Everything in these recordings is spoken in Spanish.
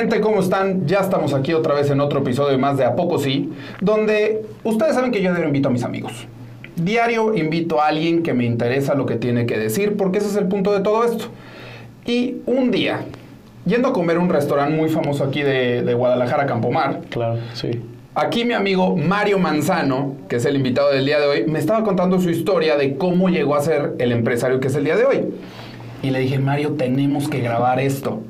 Gente, ¿cómo están? Ya estamos aquí otra vez en otro episodio más de A Poco Sí, donde ustedes saben que yo diario invito a mis amigos. Diario invito a alguien que me interesa lo que tiene que decir, porque ese es el punto de todo esto. Y un día, yendo a comer a un restaurante muy famoso aquí de, de Guadalajara, Campomar, Claro, sí. Aquí mi amigo Mario Manzano, que es el invitado del día de hoy, me estaba contando su historia de cómo llegó a ser el empresario que es el día de hoy. Y le dije, Mario, tenemos que grabar esto.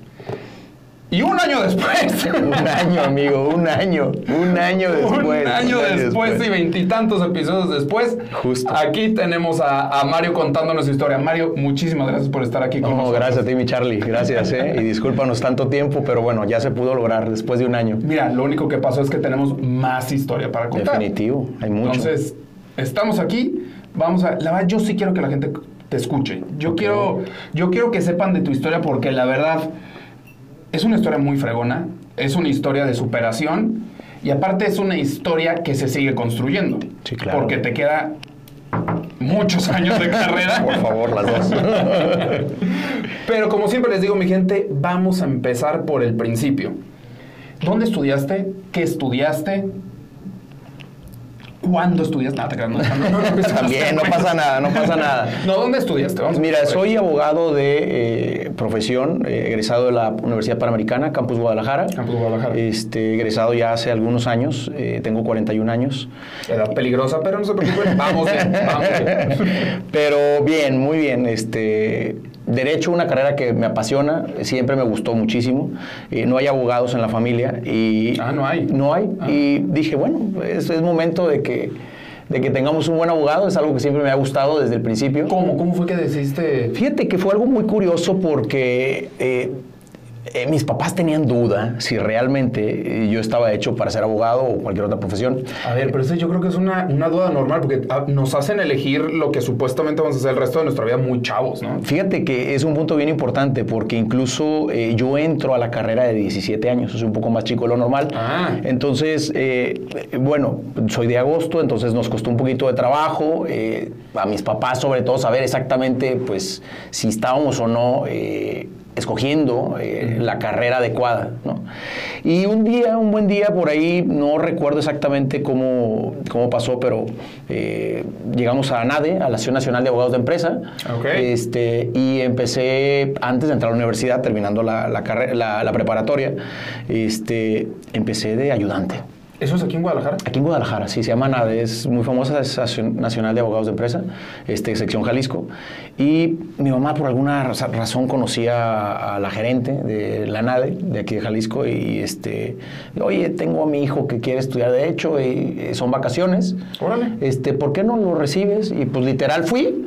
Y un año después, Un año, amigo, un año. Un año después. un año después y veintitantos episodios después, Justo. aquí tenemos a, a Mario contándonos su historia. Mario, muchísimas gracias por estar aquí con No, nosotros. gracias a ti, mi Charlie. Gracias, ¿eh? Y discúlpanos tanto tiempo, pero bueno, ya se pudo lograr después de un año. Mira, lo único que pasó es que tenemos más historia para contar. Definitivo, hay mucho. Entonces, estamos aquí. Vamos a. La verdad, yo sí quiero que la gente te escuche. Yo, quiero, yo quiero que sepan de tu historia porque la verdad es una historia muy fregona. Es una historia de superación. Y aparte es una historia que se sigue construyendo. Sí, claro. Porque te queda muchos años de carrera. Por favor, las dos. Pero como siempre les digo, mi gente, vamos a empezar por el principio. ¿Dónde estudiaste? ¿Qué estudiaste? ¿Cuándo estudiaste? Nada, no, no, También, no pasa nada, no pasa nada. No, ¿dónde estudiaste? Vamos Mira, soy abogado de eh, profesión, eh, egresado de la Universidad Panamericana, Campus Guadalajara. Campus Guadalajara. Este, egresado ya hace algunos años, eh, tengo 41 años. Edad peligrosa, pero no se preocupen. Vamos bien, vamos bien. Pero bien, muy bien. Este, derecho, una carrera que me apasiona, siempre me gustó muchísimo. Eh, no hay abogados en la familia y Ah, no hay. no hay. Ah. Y dije, bueno, es, es momento de que, de que tengamos un buen abogado. Es algo que siempre me ha gustado desde el principio. ¿Cómo? ¿Cómo fue que decidiste? Fíjate que fue algo muy curioso porque eh, eh, mis papás tenían duda si realmente eh, yo estaba hecho para ser abogado o cualquier otra profesión. A ver, pero eso yo creo que es una, una duda normal porque ah, nos hacen elegir lo que supuestamente vamos a hacer el resto de nuestra vida muy chavos, ¿no? Fíjate que es un punto bien importante porque incluso eh, yo entro a la carrera de 17 años, soy un poco más chico de lo normal. Ah. Entonces, eh, bueno, soy de agosto, entonces nos costó un poquito de trabajo. a mis papás, sobre todo, saber exactamente pues, si estábamos o no. Escogiendo eh, la carrera adecuada, ¿no? Y un día, un buen día por ahí, no recuerdo exactamente cómo, cómo pasó, pero eh, llegamos a NADE, a la Asociación Nacional de Abogados de Empresa, este, y empecé, antes de entrar a la universidad, terminando la, la- la preparatoria, este, empecé de ayudante. ¿Eso es aquí en Guadalajara? Aquí en Guadalajara, sí, se llama NADE, es muy famosa, es Nacional de Abogados de Empresa, este, sección Jalisco. Y mi mamá, por alguna razón, conocía a, a la gerente de la NADE, de aquí de Jalisco, y este, oye, tengo a mi hijo que quiere estudiar Derecho y, eh, son vacaciones. Órale. Este, ¿por qué no lo recibes? Y pues literal fui.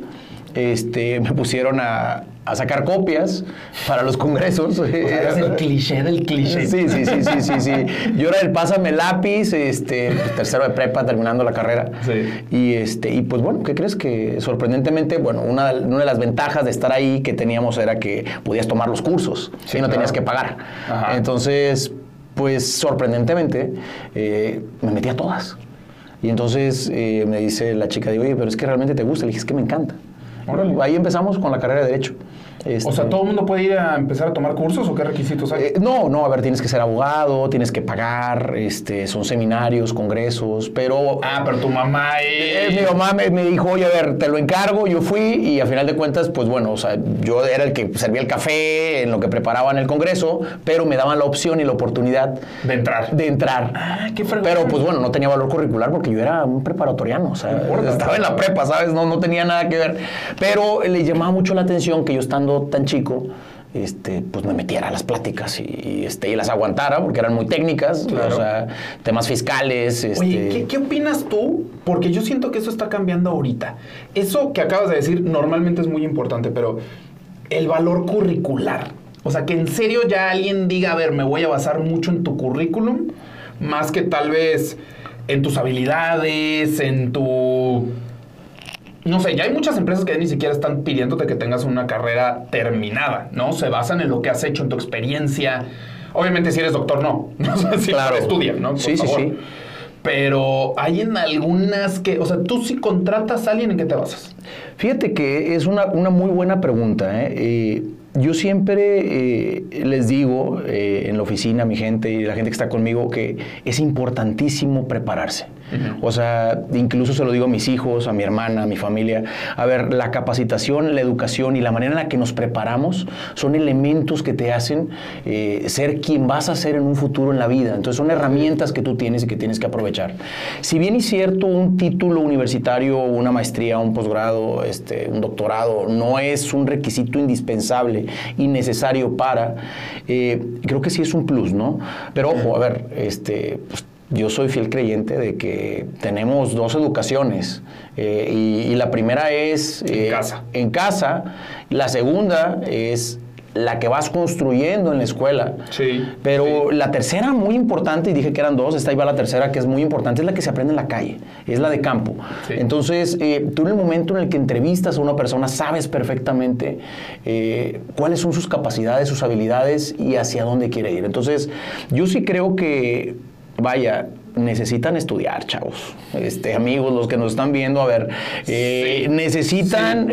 Este, me pusieron a, a sacar copias para los congresos. O sea, es el cliché del cliché. Sí, sí, sí, sí, sí, sí. Yo era el pásame lápiz, este, tercero de prepa, terminando la carrera. Sí. Y este, y pues bueno, ¿qué crees? Que sorprendentemente, bueno, una, de- una de las ventajas de estar ahí que teníamos era que podías tomar los cursos Sí, y no claro. tenías que pagar. Ajá. Entonces, pues sorprendentemente, eh, me metí a todas. Y entonces eh, me dice la chica, digo, oye, pero es que realmente te gusta. Le dije, es que me encanta. Órale. Ahí empezamos con la carrera de Derecho. O Este, sea, ¿todo el mundo puede ir a empezar a tomar cursos o qué requisitos hay? eh, no, no, a ver, tienes que ser abogado, tienes que pagar, este, son seminarios, congresos, pero... ah, pero tu mamá eh, es... mi mamá me, me dijo, oye, a ver, te lo encargo, yo fui y a final de cuentas, pues bueno, o sea, yo era el que servía el café en lo que preparaban el congreso, pero me daban la opción y la oportunidad De entrar. de entrar. Ah, qué fregón. Pero pues bueno, no tenía valor curricular porque yo era un preparatoriano, o sea, No importa. estaba en la prepa, ¿sabes? No, no tenía nada que ver. Pero le llamaba mucho la atención que yo estando tan chico, este, pues me metiera a las pláticas y, y, este, y las aguantara porque eran muy técnicas, Claro. o sea, temas fiscales. Este, Oye, ¿qué, qué opinas tú? Porque yo siento que eso está cambiando ahorita. Eso que acabas de decir normalmente es muy importante, pero el valor curricular. O sea, que en serio ya alguien diga, a ver, me voy a basar mucho en tu currículum, más que tal vez en tus habilidades, en tu... No sé, ya hay muchas empresas que ni siquiera están pidiéndote que tengas una carrera terminada, ¿no? Se basan en lo que has hecho, en tu experiencia. Obviamente si eres doctor, no. No sé si Claro. estudia, ¿no? Por Sí, sí, favor. sí. Pero hay en algunas que, o sea, tú si contratas a alguien, ¿en qué te basas? Fíjate que es una, una muy buena pregunta. ¿eh? Eh, yo siempre eh, les digo eh, en la oficina a mi gente y la gente que está conmigo que es importantísimo prepararse. O sea, incluso se lo digo a mis hijos, a mi hermana, a mi familia. A ver, la capacitación, la educación y la manera en la que nos preparamos son elementos que te hacen eh, ser quien vas a ser en un futuro en la vida. Entonces son herramientas que tú tienes y que tienes que aprovechar. Si bien es cierto, un título universitario, una maestría, un posgrado, este, un doctorado, no es un requisito indispensable y necesario para, eh, creo que sí es un plus, ¿no? Pero ojo, a ver, este, pues, yo soy fiel creyente de que tenemos dos educaciones eh, y, la primera es en casa. En casa, la segunda es la que vas construyendo en la escuela. Sí. Pero la tercera, muy importante, y dije que eran dos, esta iba la tercera, que es muy importante, es la que se aprende en la calle, es la de campo. Entonces, eh, tú en el momento en el que entrevistas a una persona, sabes perfectamente eh, cuáles son sus capacidades, sus habilidades y hacia dónde quiere ir. Entonces, yo sí creo que, vaya, necesitan estudiar, chavos. Este, amigos, los que nos están viendo, a ver, eh, necesitan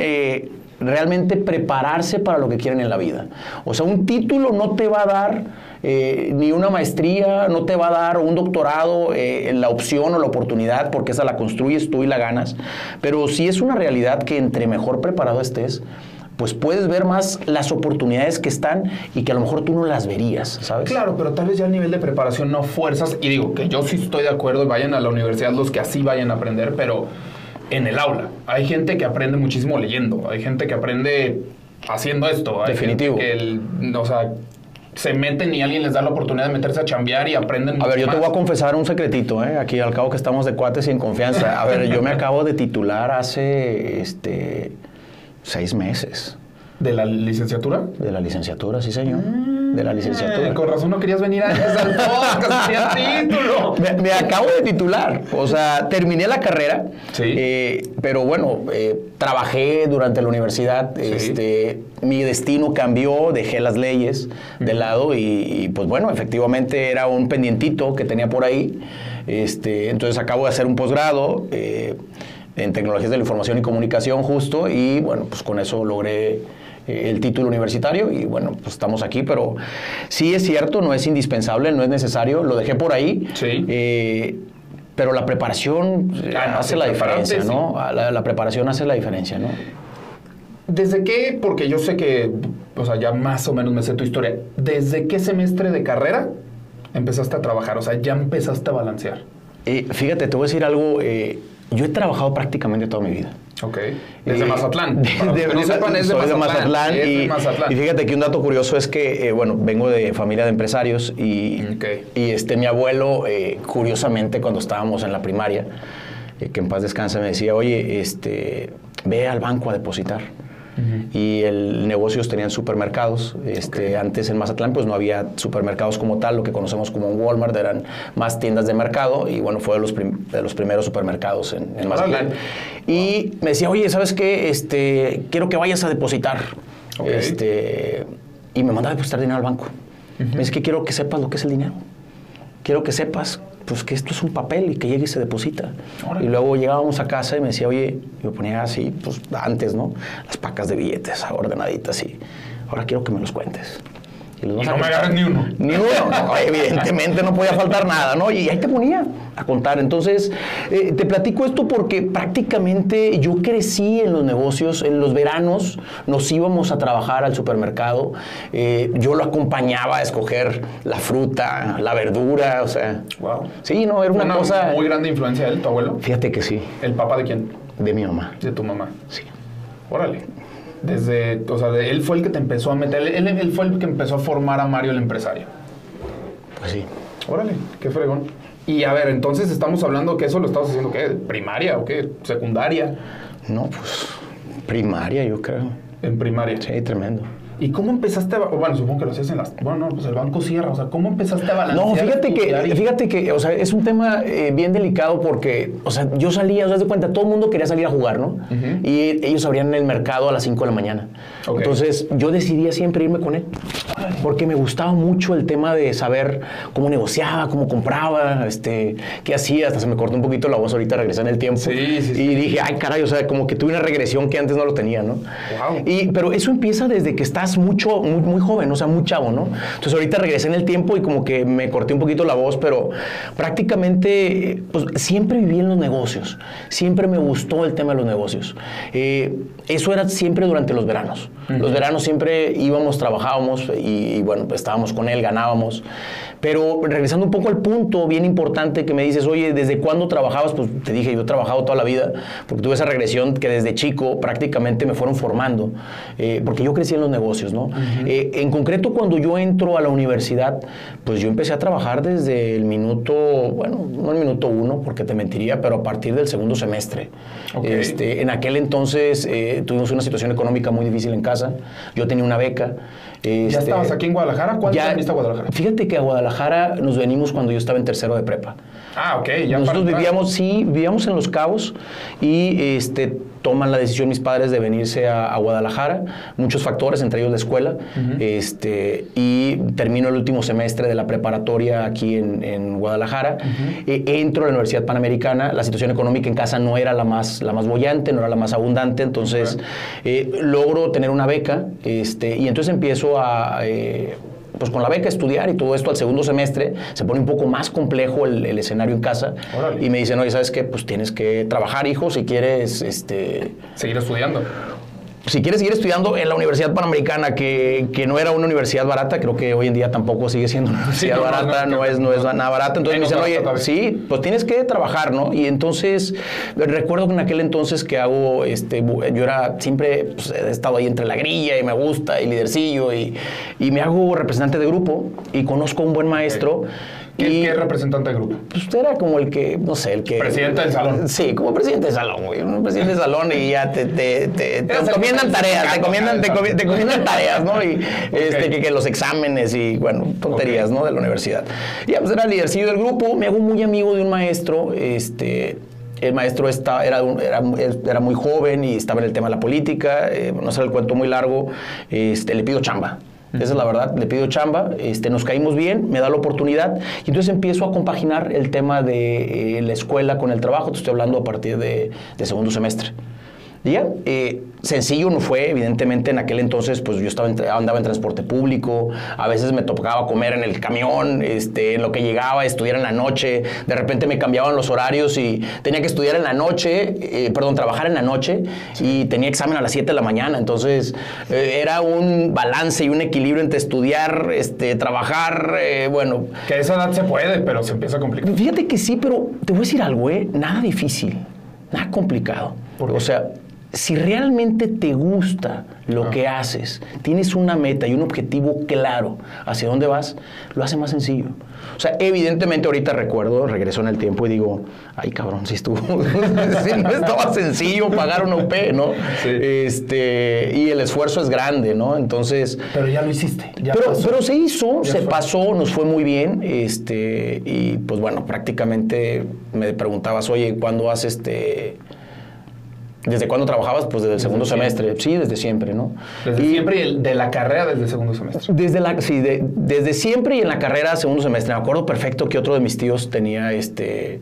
realmente prepararse para lo que quieren en la vida. O sea, un título no te va a dar eh, ni una maestría, no te va a dar un doctorado, eh, la opción o la oportunidad, porque esa la construyes tú y la ganas. Pero sí es una realidad que entre mejor preparado estés, pues puedes ver más las oportunidades que están y que a lo mejor tú no las verías, ¿sabes? Claro, pero tal vez ya el nivel de preparación no fuerzas, y digo que yo sí estoy de acuerdo, vayan a la universidad los que así vayan a aprender, pero en el aula. Hay gente que aprende muchísimo leyendo, hay gente que aprende haciendo esto. Hay Definitivo. que el, o sea, se meten y alguien les da la oportunidad de meterse a chambear y aprenden. A ver, yo te voy a confesar un secretito, ¿eh? aquí al cabo que estamos de cuates y en confianza. A ver, yo me acabo de titular hace este, seis meses. ¿De la licenciatura? De la licenciatura, sí, señor. de la licenciatura. Eh, con razón no querías venir a podcast, título. Me, acabo de titular. O sea, terminé la carrera. Sí. Eh, pero bueno, eh, trabajé durante la universidad. Este, mi destino cambió, dejé las leyes de lado y, pues bueno, efectivamente era un pendientito que tenía por ahí. Este, entonces acabo de hacer un posgrado en tecnologías de la información y comunicación justo y bueno, pues con eso logré eh, el título universitario y bueno, pues estamos aquí, pero sí es cierto, no es indispensable, no es necesario, lo dejé por ahí. Sí. Eh, pero la preparación eh, ah, hace la diferencia, ¿no? La, preparación hace la diferencia, ¿no? ¿Desde qué? Porque yo sé que, o sea, ya más o menos me sé tu historia. ¿Desde qué semestre de carrera empezaste a trabajar? O sea, ya empezaste a balancear. fíjate, te voy a decir algo. Yo he trabajado prácticamente toda mi vida. Ok. Desde Mazatlán. de, Mazatlán. y, fíjate que un dato curioso es que, eh, bueno, vengo de familia de empresarios y, y este, mi abuelo, eh, curiosamente, cuando estábamos en la primaria, eh, que en paz descansa, me decía, oye, este, ve al banco a depositar y el negocios tenían supermercados. Este, Antes en Mazatlán pues no había supermercados como tal, lo que conocemos como un Walmart, eran más tiendas de mercado y bueno, fue de los, de los primeros supermercados en, Mazatlán. Y me decía, oye, ¿sabes qué? Este, quiero que vayas a depositar. Este, y me mandaba a depositar dinero al banco. Me dice que quiero que sepas lo que es el dinero. Quiero que sepas pues que esto es un papel y que llegue y se deposita. Y luego llegábamos a casa y me decía, oye, yo ponía así, pues antes, ¿no? Las pacas de billetes ordenaditas y ahora quiero que me los cuentes. Y, no me agarras ni uno. Ni uno. evidentemente no podía faltar nada, ¿no? Y ahí te ponía a contar. Entonces, eh, te platico esto porque prácticamente yo crecí en los negocios. En los veranos nos íbamos a trabajar al supermercado. Eh, yo lo acompañaba a escoger la fruta, la verdura, o sea. Wow. Sí, no, era una, cosa. Muy grande influencia de él, tu abuelo. Fíjate que sí. ¿El papá de quién? De mi mamá. De tu mamá. Sí. Órale. Desde, o sea, él fue el que te empezó a meter, él, él, fue el que empezó a formar a Mario el empresario. Pues sí. Órale, qué fregón. Y a ver, entonces estamos hablando que eso lo estabas haciendo, ¿qué? ¿Primaria o qué? ¿Secundaria? No, pues primaria, yo creo. En primaria. Sí, tremendo. ¿Y cómo empezaste a, bueno, supongo que lo hacías en las, bueno, no, pues el banco cierra, o sea, ¿cómo empezaste a balancear? No, fíjate que, fíjate que, o sea, es un tema eh, bien delicado porque, o sea, yo salía, o sea, de cuenta, todo el mundo quería salir a jugar, ¿no? Y ellos abrían el mercado a las 5 de la mañana. Entonces, yo decidía siempre irme con él, porque me gustaba mucho el tema de saber cómo negociaba, cómo compraba, este, qué hacía, hasta se me cortó un poquito la voz ahorita, regresé en el tiempo. Sí, sí, y dije, ay, caray, o sea, como que tuve una regresión que antes no lo tenía, ¿no? Wow. Y, pero eso empieza desde que estás mucho, muy, muy joven, o sea, muy chavo, ¿no? Entonces ahorita regresé en el tiempo y como que me corté un poquito la voz, pero prácticamente, pues siempre viví en los negocios, siempre me gustó el tema de los negocios. Eh, eso era siempre durante los veranos. Los veranos siempre íbamos, trabajábamos y, y bueno, pues estábamos con él, ganábamos. Pero regresando un poco al punto bien importante que me dices, oye, ¿desde cuándo trabajabas? Pues te dije, yo he trabajado toda la vida, porque tuve esa regresión que desde chico prácticamente me fueron formando, eh, porque yo crecí en los negocios, ¿no? Eh, en concreto, cuando yo entro a la universidad, pues yo empecé a trabajar desde el minuto, bueno, no el minuto uno, porque te mentiría, pero a partir del segundo semestre. Ok. Este, en aquel entonces eh, tuvimos una situación económica muy difícil en casa, yo tenía una beca. ¿Ya este, estabas aquí en Guadalajara? ¿Cuándo ya- viniste a Guadalajara? Fíjate que a Guadalajara nos venimos cuando yo estaba en tercero de prepa. Ah, ok. Ya Nosotros para vivíamos, sí, vivíamos en Los Cabos y este, toman la decisión mis padres de venirse a, a Guadalajara. Muchos factores, entre ellos la escuela. este, y termino el último semestre de la preparatoria aquí en, en Guadalajara. Eh, entro a la Universidad Panamericana. La situación económica en casa no era la más, la más bollante, no era la más abundante. Entonces, eh, logro tener una beca este, y entonces empiezo a... eh, pues con la beca estudiar y todo esto al segundo semestre se pone un poco más complejo el, el escenario en casa Órale. y me dicen, oye, ¿sabes qué? Pues tienes que trabajar, hijo, si quieres, este, Seguir estudiando. Si quieres seguir estudiando en la Universidad Panamericana, que, que no era una universidad barata, creo que hoy en día tampoco sigue siendo una universidad no, no, barata, no, es, no es nada barata. Entonces me dicen, oye, sí, pues tienes que trabajar, ¿no? Y entonces recuerdo que en aquel entonces que hago, este, yo era siempre, pues, he estado ahí entre la grilla y me gusta, y lidercillo, y, y me hago representante de grupo y conozco a un buen maestro. ¿Qué, qué representante del grupo? pues usted era como el que, no sé, el que... Presidente del salón. Sí, como presidente de salón, güey. Un presidente de salón y ya te, te, te, te encomiendan tareas, te del encomiendan, te, encomiendan tareas, ¿no? Y este, que, que los exámenes y, bueno, tonterías. ¿no? De la universidad. Y ya, pues era el lidercillo del grupo. Me hago muy amigo de un maestro, este... El maestro está, era, era, era muy joven y estaba en el tema de la política. eh, no sé el cuento muy largo. Este, le pido chamba. Esa es la verdad, le pido chamba, este, nos caímos bien, me da la oportunidad y entonces empiezo a compaginar el tema de eh, la escuela con el trabajo, te estoy hablando a partir de, de segundo semestre. Ya, eh, sencillo no fue, evidentemente en aquel entonces pues yo estaba en- andaba en transporte público, a veces me tocaba comer en el camión, este, en lo que llegaba, estudiar en la noche, de repente me cambiaban los horarios y tenía que estudiar en la noche, eh, perdón, trabajar en la noche y tenía examen a las 7 de la mañana, entonces eh, era un balance y un equilibrio entre estudiar, este, trabajar, eh, bueno, Que a esa edad se puede, pero se empieza a complicar. Fíjate que sí, pero te voy a decir algo, ¿eh? Nada difícil, nada complicado. O sea, si realmente te gusta lo Ah. que haces, tienes una meta y un objetivo claro hacia dónde vas, lo hace más sencillo. O sea, evidentemente ahorita recuerdo, regreso en el tiempo y digo, ay cabrón, si estuvo, si no estaba sencillo pagar una UP, ¿no? Sí. Este, y el esfuerzo es grande, ¿no? Entonces, Pero ya lo hiciste. Ya pero, pasó. pero se hizo, Ya se fue. pasó, nos fue muy bien, este, y pues bueno, prácticamente me preguntabas, oye, ¿cuándo has este ¿Desde cuándo trabajabas? Pues desde el segundo siempre. semestre. Sí, desde siempre, ¿no? Desde Y siempre y el- de la carrera desde el segundo semestre. Desde, la, sí, de- desde siempre y en la carrera segundo semestre. Me acuerdo perfecto que otro de mis tíos tenía este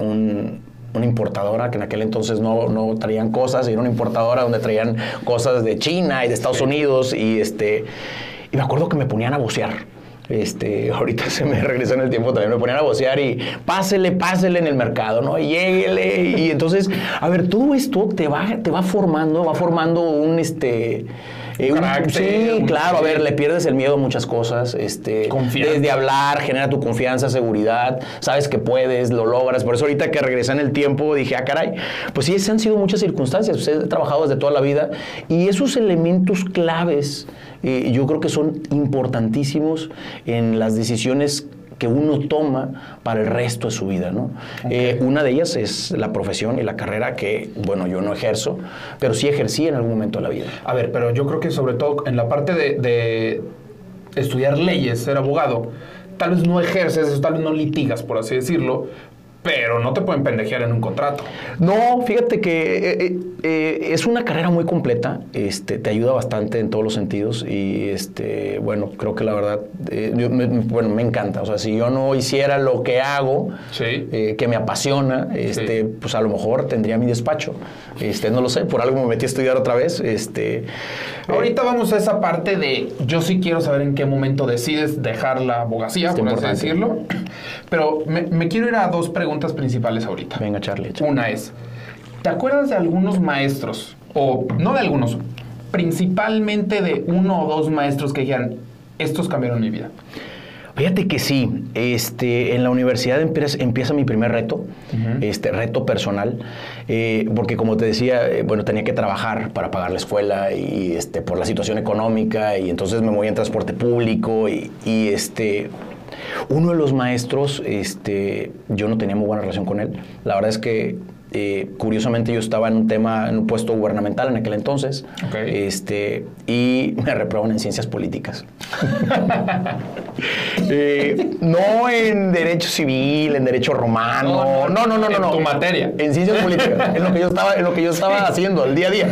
un- una importadora que en aquel entonces no, no traían cosas, y era una importadora donde traían cosas de China y de Estados Unidos y este y me acuerdo que me ponían a vocear. Este, ahorita se me regresó en el tiempo también, me ponían a vocear y pásele, pásele en el mercado, ¿no? Y lléguele. Y entonces, a ver, todo esto te va, te va formando, va formando un este. eh, un- sí, un- claro, a ver, le pierdes el miedo a muchas cosas. Este, Confianza. Desde hablar, genera tu confianza, seguridad, sabes que puedes, lo logras. Por eso ahorita que regresé en el tiempo dije, ah, caray, pues sí, esas han sido muchas circunstancias. Pues he trabajado desde toda la vida y esos elementos claves eh, yo creo que son importantísimos en las decisiones que uno toma para el resto de su vida, ¿no? Eh, una de ellas es la profesión y la carrera que, bueno, yo no ejerzo, pero sí ejercí en algún momento de la vida. A ver, pero yo creo que sobre todo en la parte de, de estudiar leyes, ser abogado, tal vez no ejerces tal vez no litigas, por así decirlo, pero no te pueden pendejear en un contrato. No, fíjate que eh, eh, es una carrera muy completa, este, te ayuda bastante en todos los sentidos y este, bueno, creo que la verdad, eh, yo me, bueno, me encanta. O sea, si yo no hiciera lo que hago, Sí. eh, que me apasiona, este, pues a lo mejor tendría mi despacho. Este, no lo sé, por algo me metí a estudiar otra vez. Este, Ahorita vamos a esa parte de yo sí quiero saber en qué momento decides dejar la abogacía, por así decirlo. Pero me, me quiero ir a dos preguntas principales ahorita. venga, Charlie. Una es, ¿te acuerdas de algunos maestros, o no de algunos, principalmente de uno o dos maestros que dijeran, estos cambiaron mi vida? Fíjate que sí, este, en la universidad empieza, empieza mi primer reto, este, reto personal, eh, porque como te decía, eh, bueno, tenía que trabajar para pagar la escuela y este, por la situación económica y entonces me moví en transporte público y, y, este, uno de los maestros, este, yo no tenía muy buena relación con él, la verdad es que eh, curiosamente yo estaba en un tema, en un puesto gubernamental en aquel entonces, Ok. este, y me reprobaron en ciencias políticas. Eh, no en derecho civil, en derecho romano, no, no, no, no, en no. tu materia. En ciencias políticas, en lo que yo estaba, en lo que yo estaba haciendo el día a día.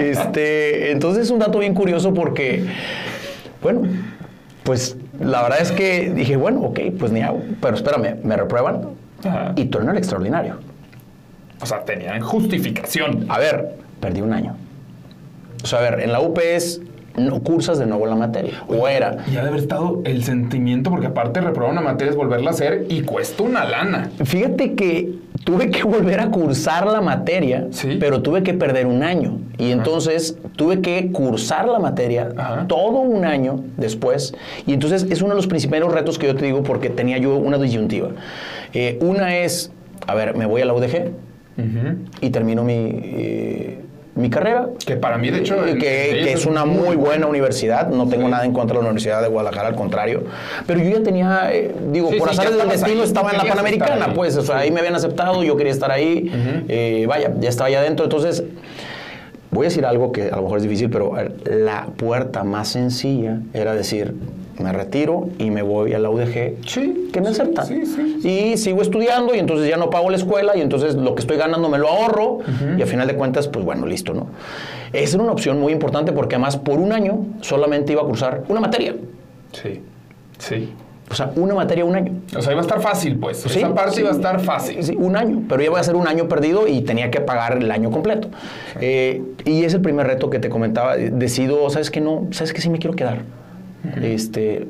Este, entonces es un dato bien curioso porque, bueno, pues la verdad es que dije, bueno, ok, pues ni hago, pero espérame, me reprueban Ajá. y torneo el extraordinario. O sea, tenían justificación. A ver, perdí un año. O sea, a ver, en la UPS no cursas de nuevo la materia. O era. Y ha de haber estado el sentimiento, porque aparte reprobar una materia es volverla a hacer y cuesta una lana. Fíjate que tuve que volver a cursar la materia, Sí. pero tuve que perder un año. Y entonces tuve que cursar la materia Ajá. todo un año después. Y entonces es uno de los principales retos que yo te digo porque tenía yo una disyuntiva. Eh, una es, a ver, me voy a la UDG y termino mi, eh, mi carrera. Que para mí, de hecho, Eh, que, es una muy buena universidad, no tengo Sí. nada en contra de la Universidad de Guadalajara, al contrario. Pero yo ya tenía, eh, digo, Sí, por sí, azares del destino ahí, estaba en la Panamericana, pues, o sea, ahí me habían aceptado, yo quería estar ahí, vaya, ya estaba allá adentro. Entonces, voy a decir algo que a lo mejor es difícil, pero la puerta más sencilla era decir, me retiro y me voy a la UDG, Sí, que me aceptan. sí, sí. Y sigo estudiando y entonces ya no pago la escuela y entonces lo que estoy ganando me lo ahorro y a final de cuentas, pues bueno, listo, ¿no? Esa era una opción muy importante porque además por un año solamente iba a cursar una materia. Sí, sí. O sea, una materia, un año. O sea, iba a estar fácil, pues. Sí, Esa parte iba a estar fácil. Sí, un año, pero ya voy a ser un año perdido y tenía que pagar el año completo. Eh, y es el primer reto que te comentaba. Decido, ¿sabes qué? No, ¿sabes qué? Sí me quiero quedar. Este,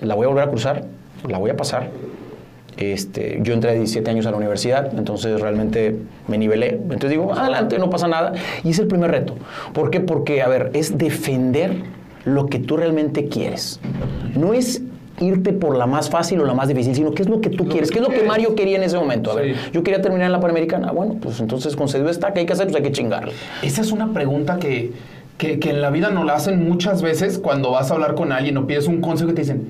la voy a volver a cruzar, la voy a pasar. Este, yo entré a 17 años a la universidad, entonces realmente me nivelé. Entonces digo, adelante, no pasa nada. Y es el primer reto. ¿Por qué? Porque, a ver, es defender lo que tú realmente quieres. No es irte por la más fácil o la más difícil, sino qué es lo que tú Lo quieres, qué es lo que. Mario quería en ese momento. A ver, Sí. yo quería terminar en la Panamericana. Bueno, pues entonces concedido está, que hay que hacer, pues hay que chingarle. Esa es una pregunta que, que, que en la vida nos la hacen muchas veces cuando vas a hablar con alguien o pides un consejo y te dicen,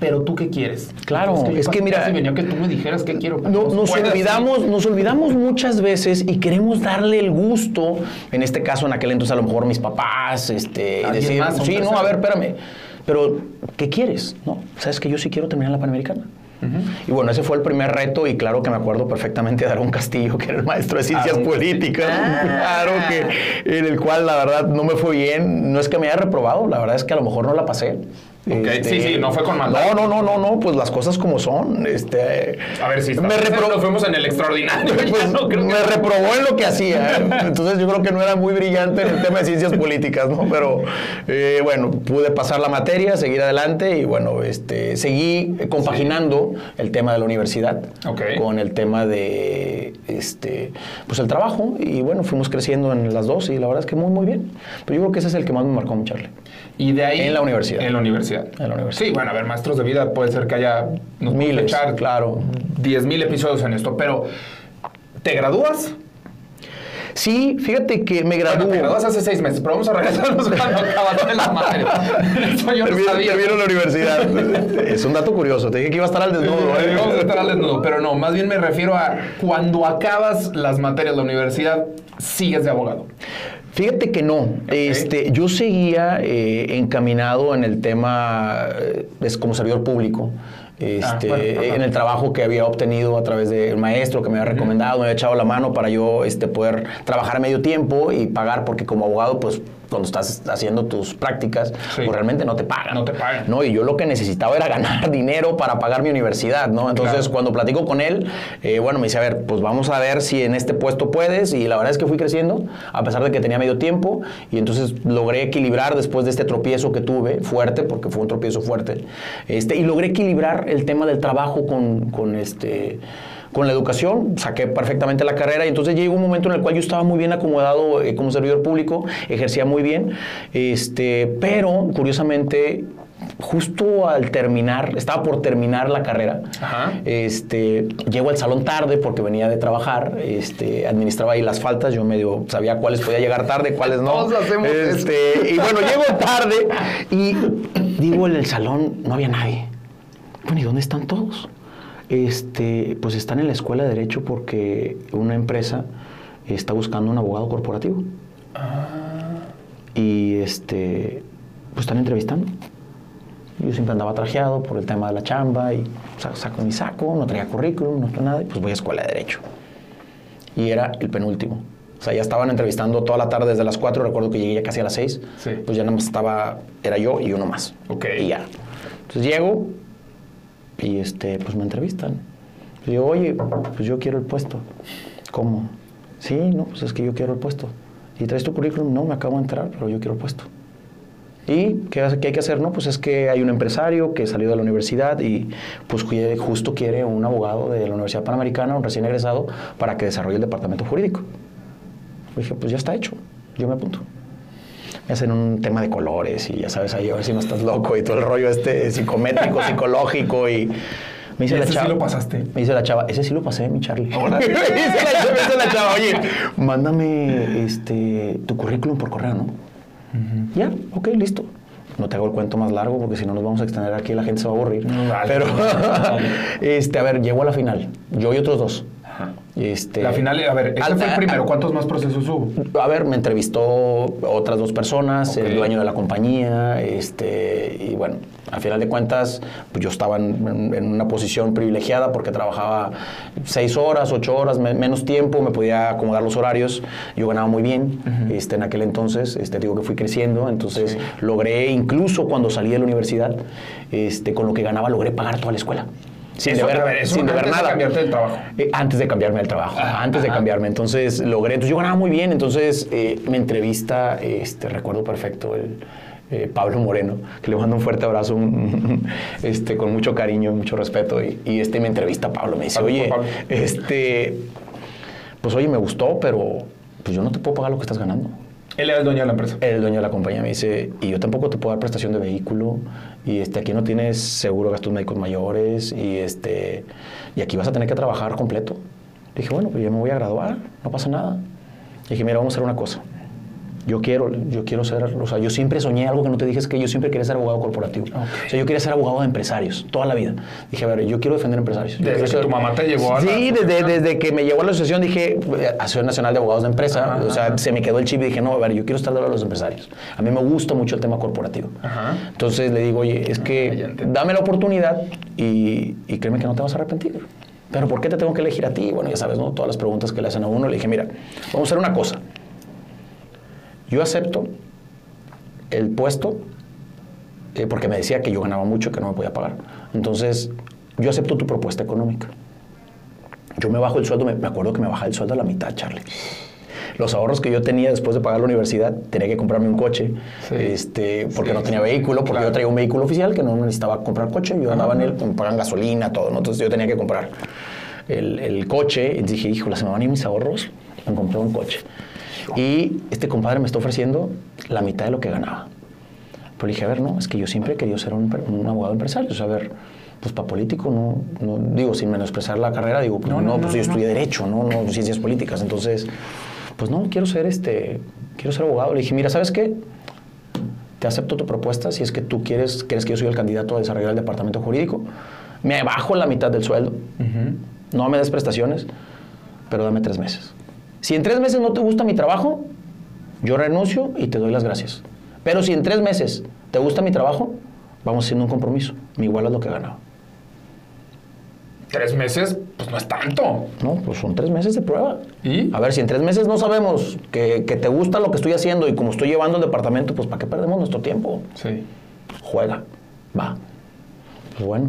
pero tú qué quieres. Claro, es que mira- casi venía que tú me dijeras qué quiero. No- nos olvidamos, nos olvidamos muchas veces y queremos darle el gusto, en este caso, en aquel entonces a lo mejor mis papás, este, y decir, más, sí, no, a ver, espérame, pero ¿qué quieres? No, sabes que yo sí quiero terminar la Panamericana. Y bueno, ese fue el primer reto y claro que me acuerdo perfectamente de Aarón Castillo, que era el maestro de ciencias Aarón políticas. Castillo. Claro que en el cual la verdad no me fue bien, no es que me haya reprobado, la verdad es que a lo mejor no la pasé. Este, sí, sí, no fue con maldad. No, no, no, no, no, pues las cosas como son. Este, A ver, si me reprobó. nos fuimos en el extraordinario. Pues, no creo que- me reprobó en lo que hacía. Entonces yo creo que no era muy brillante en el tema de ciencias políticas, ¿no? Pero eh, bueno, pude pasar la materia, seguir adelante y bueno, este, seguí compaginando el tema de la universidad con el tema de este, pues el trabajo y bueno, fuimos creciendo en las dos y la verdad es que muy, muy bien. Pero yo creo que ese es el que más me marcó, Charlie. Y de ahí. En la universidad. En la universidad. En la universidad. Sí, bueno, a ver, maestros de vida puede ser que haya. Nos Miles, echar claro. 10 mil episodios en esto, pero. ¿Te gradúas? Sí, fíjate que me Bueno, graduó. te gradúas hace seis meses, pero vamos a regresarnos cuando acabaste la materia. Eso yo no Termino, sabía. termino la universidad. es un dato curioso. Te dije que iba a estar al desnudo. ¿eh? Vamos a estar al desnudo, pero no, más bien me refiero a cuando acabas las materias de la universidad, sigues de abogado. Fíjate que no. Este, yo seguía eh, encaminado en el tema eh, es como servidor público. este, Ah, bueno, en el trabajo que había obtenido a través del maestro que me había recomendado, me había echado la mano para yo este, poder trabajar a medio tiempo y pagar, porque como abogado, pues cuando estás haciendo tus prácticas, Sí. pues realmente no te pagan. No te pagan. ¿no? Y yo lo que necesitaba era ganar dinero para pagar mi universidad, ¿no? Entonces, Claro. cuando platico con él, eh, bueno, me dice, a ver, pues vamos a ver si en este puesto puedes. Y la verdad es que fui creciendo, a pesar de que tenía medio tiempo. Y entonces logré equilibrar después de este tropiezo que tuve, fuerte, porque fue un tropiezo fuerte. Este, y logré equilibrar el tema del trabajo con, con este con la educación, saqué perfectamente la carrera y entonces llegó un momento en el cual yo estaba muy bien acomodado eh, como servidor público, ejercía muy bien, este, pero curiosamente justo al terminar, estaba por terminar la carrera, Ajá. este, llego al salón tarde porque venía de trabajar, este, administraba ahí las faltas, yo medio sabía cuáles podía llegar tarde, cuáles no. Todos hacemos eso. este, Y bueno, llego tarde y digo en el salón, no había nadie. Bueno, ¿y dónde están todos? Este, pues están en la escuela de Derecho porque una empresa está buscando un abogado corporativo. Y este, pues están entrevistando. Yo siempre andaba trajeado por el tema de la chamba y sa- saco mi saco, no traía currículum, no traía nada, y pues voy a escuela de Derecho. Y era el penúltimo. O sea, ya estaban entrevistando toda la tarde desde las 4, recuerdo que llegué ya casi a las 6. Sí. Pues ya nada más estaba, era yo y uno más. Ok. Y ya. Entonces llego y este, pues me entrevistan. Y digo, oye, pues yo quiero el puesto. ¿Cómo? Sí, no, pues es que yo quiero el puesto. ¿Y traes tu currículum? No, me acabo de entrar, pero yo quiero el puesto. ¿Y qué, hay que hacer? No, pues es que hay un empresario que salió de la universidad y pues justo quiere un abogado de la Universidad Panamericana, un recién egresado, para que desarrolle el departamento jurídico. Dije, pues ya está hecho, yo me apunto. Me hacen un tema de colores y ya sabes ahí, a ver si no estás loco y todo el rollo este psicométrico, psicológico y... Me dice ¿Y la ese sí chava, lo pasaste? Me dice la chava, ese sí lo pasé, mi Charlie. me, dice la, me dice la chava, oye, mándame este, tu currículum por correo, ¿no? Ya, ok, listo. No te hago el cuento más largo porque si no nos vamos a extender aquí la gente se va a aburrir. Pero, este, a ver, llego a la final. Yo y otros dos. Este, La final, a ver, ese al- fue el primero. ¿Cuántos más procesos hubo? a ver, me entrevistó otras dos personas, el dueño de la compañía, este, y bueno, al final de cuentas, pues yo estaba en, en una posición privilegiada porque trabajaba seis horas, ocho horas, me- menos tiempo, me podía acomodar los horarios, yo ganaba muy bien, este, en aquel entonces, este, digo que fui creciendo, entonces Sí. logré, incluso cuando salí de la universidad, este, con lo que ganaba, logré pagar toda la escuela. Sin deber, sin deber antes de nada. cambiarte del trabajo. Eh, antes de cambiarme al trabajo, antes de cambiarme. Entonces logré, entonces yo ganaba muy bien. Entonces eh, me entrevista, este, recuerdo perfecto, el eh, Pablo Moreno, que le mando un fuerte abrazo, un- este, con mucho cariño y mucho respeto. Y, y, este me entrevista Pablo, me dice, oye, Pablo. este, pues oye, me gustó, pero pues yo no te puedo pagar lo que estás ganando. Él era el dueño de la empresa. El dueño de la compañía me dice, y yo tampoco te puedo dar prestación de vehículo, y este, aquí no tienes seguro gastos médicos mayores, y, este, y aquí vas a tener que trabajar completo. dije, bueno, pues yo me voy a graduar, no pasa nada. dije, mira, vamos a hacer una cosa. Yo quiero, yo quiero ser, o sea, yo siempre soñé algo que no te dije, es que yo siempre quería ser abogado corporativo. O sea, yo quería ser abogado de empresarios, toda la vida. Dije, a ver, yo quiero defender empresarios. Yo Desde que ser- tu mamá te llevó a la Sí, desde, desde que me llevó a la asociación dije, eh, Asociación Nacional de Abogados de Empresa, Ajá, o sea, ajá. se me quedó el chip y dije, no, a ver, yo quiero estar de los empresarios. A mí me gusta mucho el tema corporativo. Ajá. Entonces le digo, oye, es Ah, que dame la oportunidad y, y créeme que no te vas a arrepentir. Pero ¿por qué te tengo que elegir a ti? Bueno, ya sabes, ¿no? Todas las preguntas que le hacen a uno. Le dije, mira, vamos a hacer una cosa. Yo acepto el puesto eh, porque me decía que yo ganaba mucho, que no me podía pagar. Entonces, yo acepto tu propuesta económica. Yo me bajo el sueldo, me, me acuerdo que me bajaba el sueldo a la mitad, Charlie. Los ahorros que yo tenía después de pagar la universidad, tenía que comprarme un coche, Sí. este, porque Sí, no tenía vehículo, porque claro. yo traía un vehículo oficial que no necesitaba comprar coche, yo andaba en él, me pagan gasolina, todo, ¿no? Entonces yo tenía que comprar el, el coche, y dije, híjole, se me van a ir mis ahorros, me compré un coche. Y este compadre me está ofreciendo la mitad de lo que ganaba. Pero le dije, a ver, no, es que yo siempre he querido ser un, un abogado empresario. O sea, a ver, pues para político, no, no- digo, sin menospreciar la carrera, digo, pues, No, no, no, pues no, yo estudié Derecho, no, no ciencias políticas. Entonces, pues no, quiero ser este, quiero ser abogado. Le dije, mira, ¿sabes qué? Te acepto tu propuesta si es que tú quieres, crees que yo soy el candidato a desarrollar el departamento jurídico. Me bajo la mitad del sueldo, no me des prestaciones, pero dame tres meses. Si en tres meses no te gusta mi trabajo, yo renuncio y te doy las gracias. Pero si en tres meses te gusta mi trabajo, vamos haciendo un compromiso. Me igualas lo que ganaba. tres meses, pues no es tanto. No, pues son tres meses de prueba. ¿Y? A ver, si en tres meses no sabemos que, que te gusta lo que estoy haciendo y como estoy llevando el departamento, pues ¿para qué perdemos nuestro tiempo? Sí. Juega, va. Pues bueno,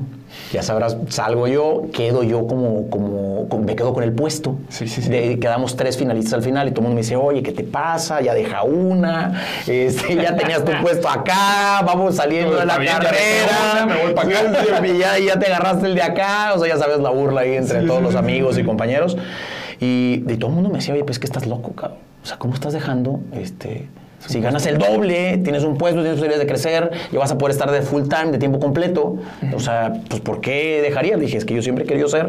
ya sabrás, salgo yo, quedo yo como, como, como- me quedo con el puesto. Sí, sí, sí. De- quedamos tres finalistas al final y todo el mundo me dice, oye, ¿qué te pasa? Ya deja una, este, ya tenías tu puesto acá, vamos saliendo de la carrera. me voy pa' acá. Y ya, ya te agarraste el de acá, o sea, ya sabes la burla ahí entre todos los amigos y compañeros. Y, y todo el mundo me decía, oye, pues que estás loco, cabrón. O sea, ¿cómo estás dejando este, si ganas el doble, tienes un puesto, tienes posibilidades de crecer, y vas a poder estar de full time, de tiempo completo. O sea, pues ¿por qué dejarías? Dije, es que yo siempre he querido ser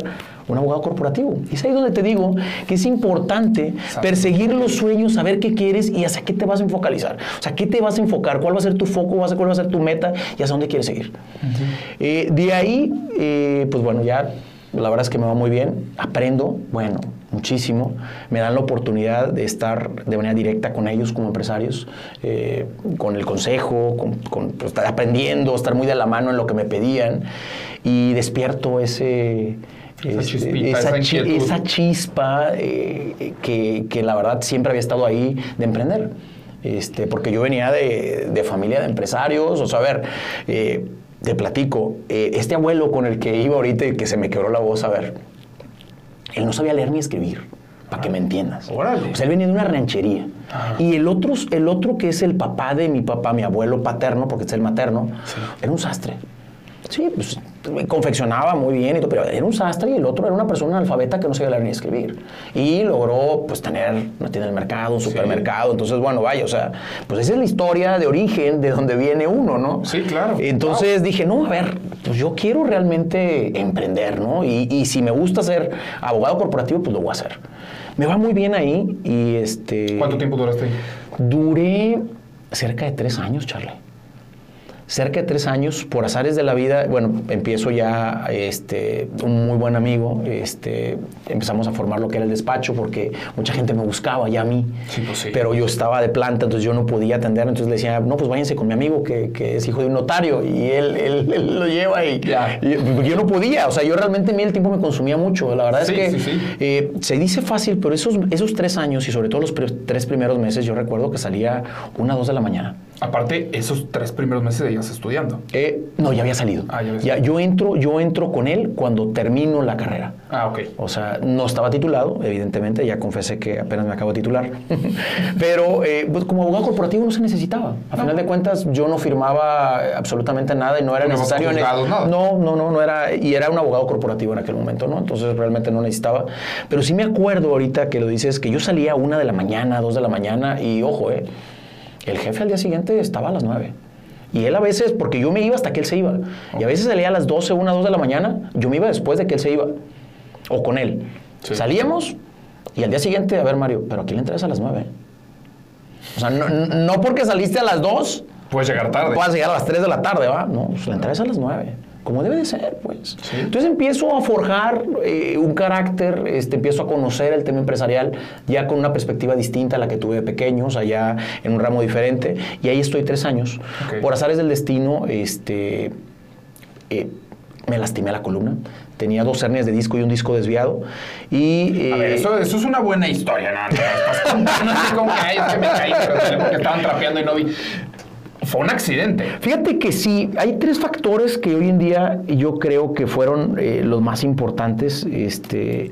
un abogado corporativo. Y es ahí donde te digo que es importante perseguir los sueños, saber qué quieres y hacia qué te vas a enfocalizar. O sea, qué te vas a enfocar, cuál va a ser tu foco, cuál va a ser tu meta y hacia dónde quieres seguir. Eh, de ahí, eh, pues bueno, ya la verdad es que me va muy bien, aprendo, bueno, muchísimo, me dan la oportunidad de estar de manera directa con ellos como empresarios, eh, con el consejo, con, con, pues, estar aprendiendo, estar muy de la mano en lo que me pedían y despierto ese... Esa chispita, esa chi- inquietud. esa chispa eh, que, que la verdad siempre había estado ahí de emprender. Este, porque yo venía de, de familia de empresarios, o sea, a ver, eh, te platico, este abuelo con el que iba ahorita y que se me quebró la voz, a ver, él no sabía leer ni escribir, para que me entiendas. Órale. O sea, él venía de una ranchería. Ajá. Y el otro, el otro que es el papá de mi papá, mi abuelo paterno, porque es el materno, era un sastre. Sí, pues confeccionaba muy bien y todo, pero era un sastre y el otro era una persona analfabeta que no sabía leer ni escribir. Y logró, pues, tener una tienda en el mercado, un supermercado. Entonces, bueno, vaya, o sea, pues esa es la historia de origen de donde viene uno, ¿no? Sí, claro. Entonces dije, no, a ver, pues yo quiero realmente emprender, ¿no? Y, y si me gusta ser abogado corporativo, pues lo voy a hacer. Me va muy bien ahí y este... ¿Cuánto tiempo duraste ahí? Duré cerca de tres años, Charlie. Cerca de tres años, por azares de la vida, bueno, empiezo ya, este, un muy buen amigo, este, empezamos a formar lo que era el despacho porque mucha gente me buscaba ya a mí, Sí, pues sí. pero yo estaba de planta, entonces yo no podía atender, entonces le decía, no, pues váyanse con mi amigo que, que es hijo de un notario y él, él- él lo lleva y, yo no podía, o sea, yo realmente a mí el tiempo me consumía mucho, la verdad Sí, es que eh, se dice fácil, pero esos, esos tres años y sobre todo los tres primeros meses, yo recuerdo que salía una, dos de la mañana. Aparte, esos tres primeros meses seguías estudiando. Eh, no, ya había salido. Ah, ya había Ya, yo entro, yo entro con él cuando termino la carrera. Ah, ok. O sea, no estaba titulado, evidentemente, ya confesé que apenas me acabo de titular. Pero eh, pues, como abogado corporativo no se necesitaba. A final de cuentas, yo no firmaba absolutamente nada y no era No necesario. juzgados, nada. No, no, no, no era. Y era un abogado corporativo en aquel momento, ¿no? Entonces realmente no necesitaba. Pero sí me acuerdo ahorita que lo dices, que yo salía a una de la mañana, dos de la mañana, y ojo, eh, el jefe al día siguiente estaba a las nueve. Y él a veces, porque yo me iba hasta que él se iba. Y a veces salía a las 12, 1, 2 de la mañana, yo me iba después de que él se iba. O con él. Sí. Salíamos y al día siguiente, a ver Mario, pero aquí le entras a las 9. O sea, no, no porque saliste a las 2, Puedes llegar tarde. puedas llegar a las 3 de la tarde, ¿va? No, pues la entrada es a las 9. Como debe de ser, pues. Sí. Entonces empiezo a forjar eh, un carácter, este, empiezo a conocer el tema empresarial ya con una perspectiva distinta a la que tuve de pequeños, allá en un ramo diferente. Y ahí estoy tres años. Ok. Por azares del destino, este, eh, me lastimé la columna. Tenía dos hernias de disco y un disco desviado. Y, A ver, eh, eso, eso es una buena historia, ¿no? No, así como que, ay, es que me caí, pero porque estaban trapeando y no vi. Fue un accidente. Fíjate que sí, hay tres factores que hoy en día yo creo que fueron eh, los más importantes este,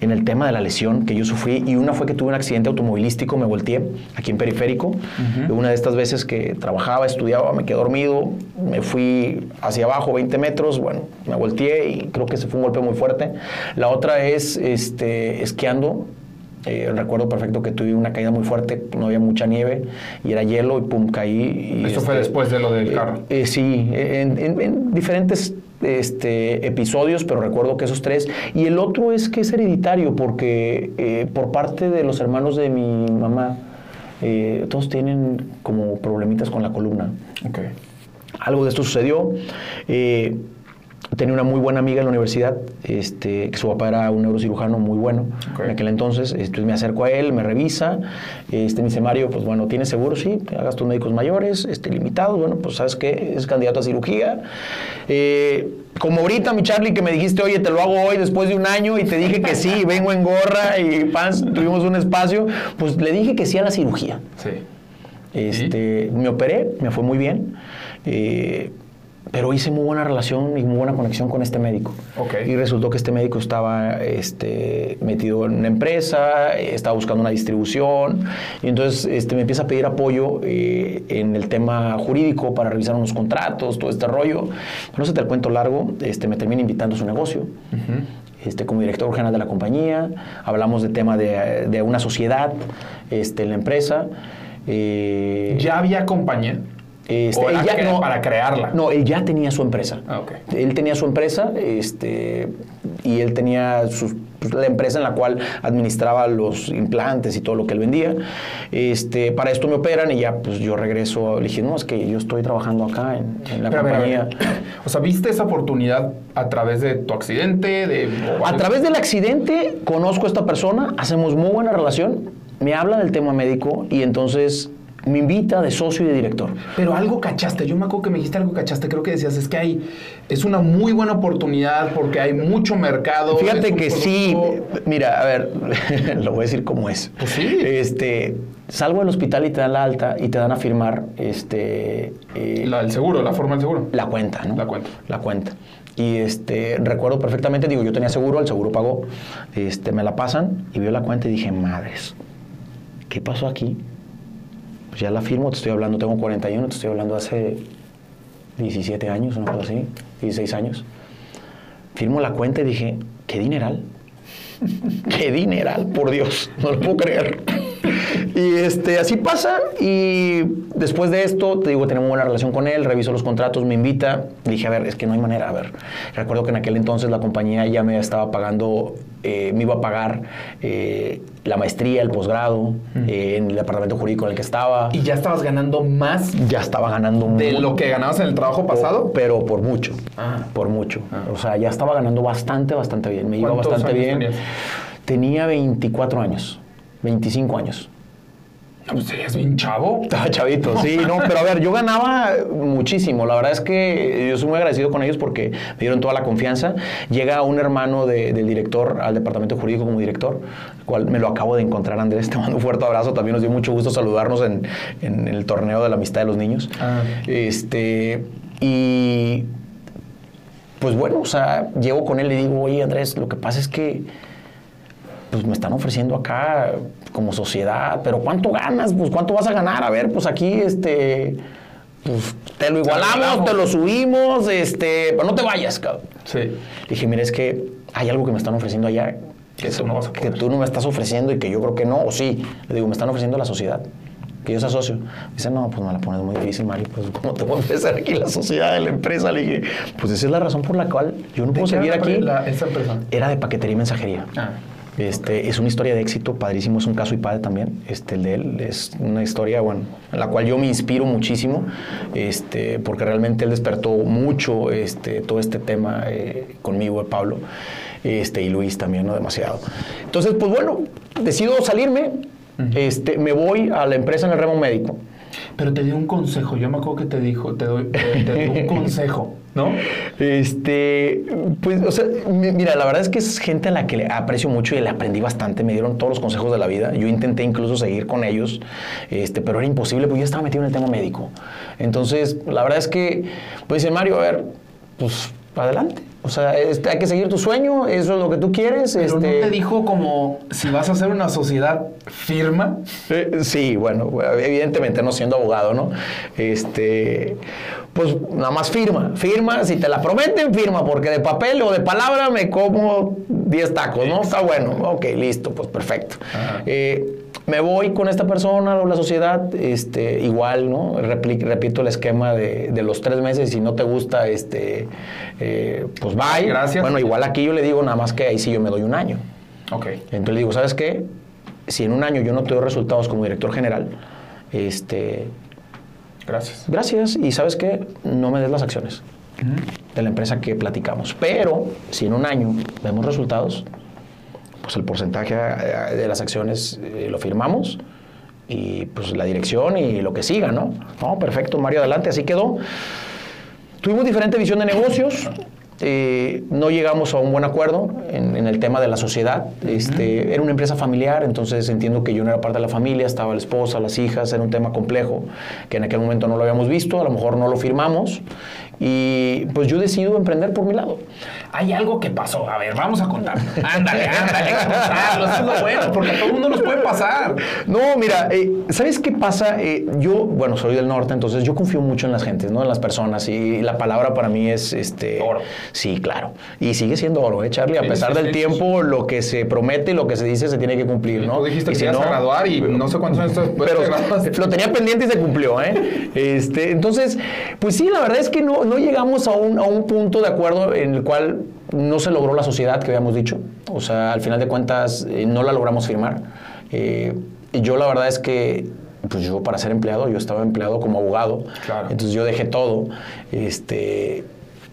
en el tema de la lesión que yo sufrí. Y una fue que tuve un accidente automovilístico, me volteé aquí en Periférico. Una de estas veces que trabajaba, estudiaba, me quedé dormido, me fui hacia abajo 20 metros, bueno, me volteé y creo que ese fue un golpe muy fuerte. La otra es este, esquiando. Eh, recuerdo perfecto que tuve una caída muy fuerte, no había mucha nieve y era hielo y pum, caí. Y Eso fue después de lo del carro. eh, eh, sí, en, en- en diferentes este, episodios, pero recuerdo que esos tres. Y el otro es que es hereditario, porque eh, por parte de los hermanos de mi mamá, eh, todos tienen como problemitas con la columna. Ok. Algo de esto sucedió. eh, Tenía una muy buena amiga en la universidad, este, que su papá era un neurocirujano muy bueno en aquel entonces. Entonces me acerco a él, me revisa, este, me dice, Mario, pues bueno, ¿tienes seguro? Sí, gastos médicos mayores, este, limitados. Bueno, pues ¿sabes qué? Es candidato a cirugía. Eh, como ahorita, mi Charlie, que me dijiste, oye, te lo hago hoy después de un año y te dije que sí, vengo en gorra y pants, tuvimos un espacio, pues le dije que sí a la cirugía. Sí. Este, Me operé, me fue muy bien, eh, pero hice muy buena relación y muy buena conexión con este médico. Ok. Y resultó que este médico estaba este, metido en una empresa, eh, estaba buscando una distribución, y entonces este, me empieza a pedir apoyo eh, en el tema jurídico para revisar unos contratos, todo este rollo. No sé, te el cuento largo, este, me termina invitando a su negocio. Este, como director general de la compañía, hablamos de tema de, de una sociedad este, en la empresa. eh, ¿Ya había compañía? Este, ¿O no, para crearla? No, él ya tenía su empresa. Ah. Él tenía su empresa, este, y él tenía sus- pues, la empresa en la cual administraba los implantes y todo lo que él vendía. Este, para esto me operan y ya, pues yo regreso. Le dije, no, es que yo estoy trabajando acá en, en la Pero, a ver, a compañía. ver. O sea, ¿viste esa oportunidad a través de tu accidente? De, A través del accidente conozco a esta persona, hacemos muy buena relación, me habla del tema médico y entonces me invita de socio y de director. Pero algo cachaste. Yo me acuerdo que me dijiste algo cachaste. Creo que decías, es que hay... Es una muy buena oportunidad porque hay mucho mercado. Fíjate que sí, mira, a ver, lo voy a decir como es. Pues sí. Este, salgo del hospital y te dan la alta y te dan a firmar este, eh, La, el seguro, la forma del seguro. la cuenta, ¿no? La cuenta. La cuenta. Y este, recuerdo perfectamente, digo, yo tenía seguro, el seguro pagó, este, me la pasan y veo la cuenta y dije, madres, ¿qué pasó aquí? Pues ya la firmo, te estoy hablando, tengo 41, te estoy hablando hace 17 años, una cosa así, 16 años. Firmo la cuenta y dije, ¿qué dineral? ¡Qué dineral, por Dios! No lo puedo creer. Y este, así pasa. Y después de esto, te digo, tenemos buena relación con él, reviso los contratos, me invita. Dije, a ver, es que no hay manera. A ver, recuerdo que en aquel entonces la compañía ya me estaba pagando, eh, me iba a pagar eh, la maestría, el posgrado, eh, en el departamento jurídico en el que estaba. Y ya estabas ganando más ya estaba ganando de lo que ganabas en el trabajo pasado. pero por mucho. Ah. Por mucho. Ah. O sea, ya estaba ganando bastante, bastante bien. Me iba ¿Cuántos bastante bien. tenías? Tenía 24 años, 25 años. No, pues serías bien chavo. Estaba chavito, sí, no, pero a ver, yo ganaba muchísimo. La verdad es que yo soy muy agradecido con ellos porque me dieron toda la confianza. Llega un hermano de- del director al departamento jurídico como director, el cual me lo acabo de encontrar, Andrés. Te mando un fuerte abrazo. También nos dio mucho gusto saludarnos en, en el torneo de la amistad de los niños. Ah. Este, y pues bueno, o sea, llego con él y digo, oye Andrés, lo que pasa es que pues me están ofreciendo acá como sociedad, pero ¿cuánto ganas? Pues ¿cuánto vas a ganar? A ver, pues aquí este pues te lo igualamos, te lo subimos, este, pero no te vayas, cabrón. Sí. Le dije, mira, es que hay algo que me están ofreciendo allá Que tú no vas a que poder. tú no me estás ofreciendo y que yo creo que no, o sí. Le digo, me están ofreciendo la sociedad, que yo sea socio. Dice, no, pues me la pones muy difícil, Mario, pues ¿cómo te voy a ofrecer aquí la sociedad de la empresa? Le dije, pues esa es la razón por la cual yo no ¿De puedo seguir aquí. la- esa empresa? Era de paquetería y mensajería. Ah. Este, Es una historia de éxito, padrísimo, es un caso y padre también. Este, el de él es una historia, bueno, en la cual yo me inspiro muchísimo, este, porque realmente él despertó mucho este, todo este tema eh, conmigo, Pablo, este, y Luis también, no demasiado. Entonces, pues bueno, decido salirme, este, me voy a la empresa en el remo médico. Pero te dio un consejo. Yo me acuerdo que te dijo, te doy, te, te dio un consejo, ¿no? Este, pues, o sea, mi- mira, la verdad es que es gente a la que le aprecio mucho y le aprendí bastante. Me dieron todos los consejos de la vida. Yo intenté incluso seguir con ellos, este, pero era imposible porque yo estaba metido en el tema médico. Entonces, la verdad es que, pues Mario, a ver, pues adelante. O sea, este, hay que seguir tu sueño, eso es lo que tú quieres. Pero este, no te dijo como si vas a hacer una sociedad firma. Eh, Sí, bueno, evidentemente no siendo abogado, ¿no? Este, pues nada más firma, firma, si te la prometen, firma, porque de papel o de palabra me como 10 tacos, ¿no? Está bueno, ok, listo, pues perfecto. Ajá. Eh, me voy con esta persona o la sociedad, este, igual, ¿no? Repli- repito el esquema de, de los tres meses, si no te gusta, este, eh, pues bye. Gracias. Bueno, igual aquí yo le digo nada más que ahí sí yo me doy un año. Ok. Entonces le digo, ¿sabes qué? Si en un año yo no te doy resultados como director general, este, Gracias. gracias. Y ¿sabes qué? No me des las acciones. de la empresa que platicamos. Pero si en un año vemos resultados, pues el porcentaje eh, de las acciones eh, lo firmamos y pues la dirección y lo que siga, ¿no? No, perfecto, Mario, adelante, así quedó. Tuvimos diferente visión de negocios, eh, no llegamos a un buen acuerdo en, el tema de la sociedad. Este, Era una empresa familiar, entonces entiendo que yo no era parte de la familia, estaba la esposa, las hijas, era un tema complejo que en aquel momento no lo habíamos visto, a lo mejor no lo firmamos y pues yo decido emprender por mi lado. Hay algo que pasó, a ver, vamos a contar. Ándale, ándale, contarlo, eso es lo bueno, porque a todo el mundo nos puede pasar. No, mira, eh, ¿sabes qué pasa? Eh, yo, bueno, soy del norte, entonces yo confío mucho en las gentes, ¿no? En las personas y la palabra para mí es este... Oro. Sí, claro. Y sigue siendo oro, ¿eh, Charlie? A pesar del tiempo, lo que se promete y lo que se dice se tiene que cumplir, ¿no? Tú dijiste que si ibas a graduar y no sé cuántos años después Pero lo tenía pendiente y se cumplió, ¿eh? Este, entonces, pues sí, la verdad es que no, no llegamos a un, a un punto de acuerdo en el cual no se logró la sociedad que habíamos dicho. O sea, al final de cuentas, eh, no la logramos firmar. Eh, y yo la verdad es que pues yo para ser empleado, yo estaba empleado como abogado. Entonces yo dejé todo. Este,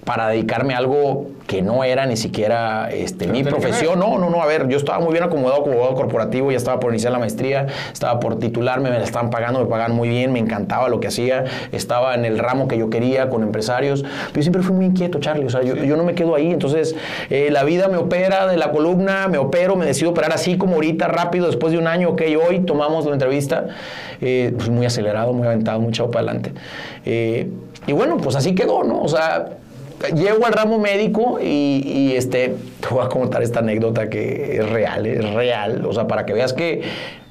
para dedicarme a algo que no era ni siquiera este, mi profesión. No, no, no. A ver, yo estaba muy bien acomodado como abogado corporativo, ya estaba por iniciar la maestría, estaba por titularme, me la estaban pagando, me pagaban muy bien, me encantaba lo que hacía, estaba en el ramo que yo quería con empresarios. Pero yo siempre fui muy inquieto, Charlie. O sea, yo, no me quedo ahí. Entonces, eh, la vida me opera de la columna, me opero, me decido operar así como ahorita, rápido, después de un año, ok, hoy tomamos la entrevista. Eh, pues muy acelerado, muy aventado, muy chavo para adelante. Eh, y bueno, pues así quedó, ¿no? O sea, llego al ramo médico y, este, te voy a contar esta anécdota que es real, es real. O sea, para que veas que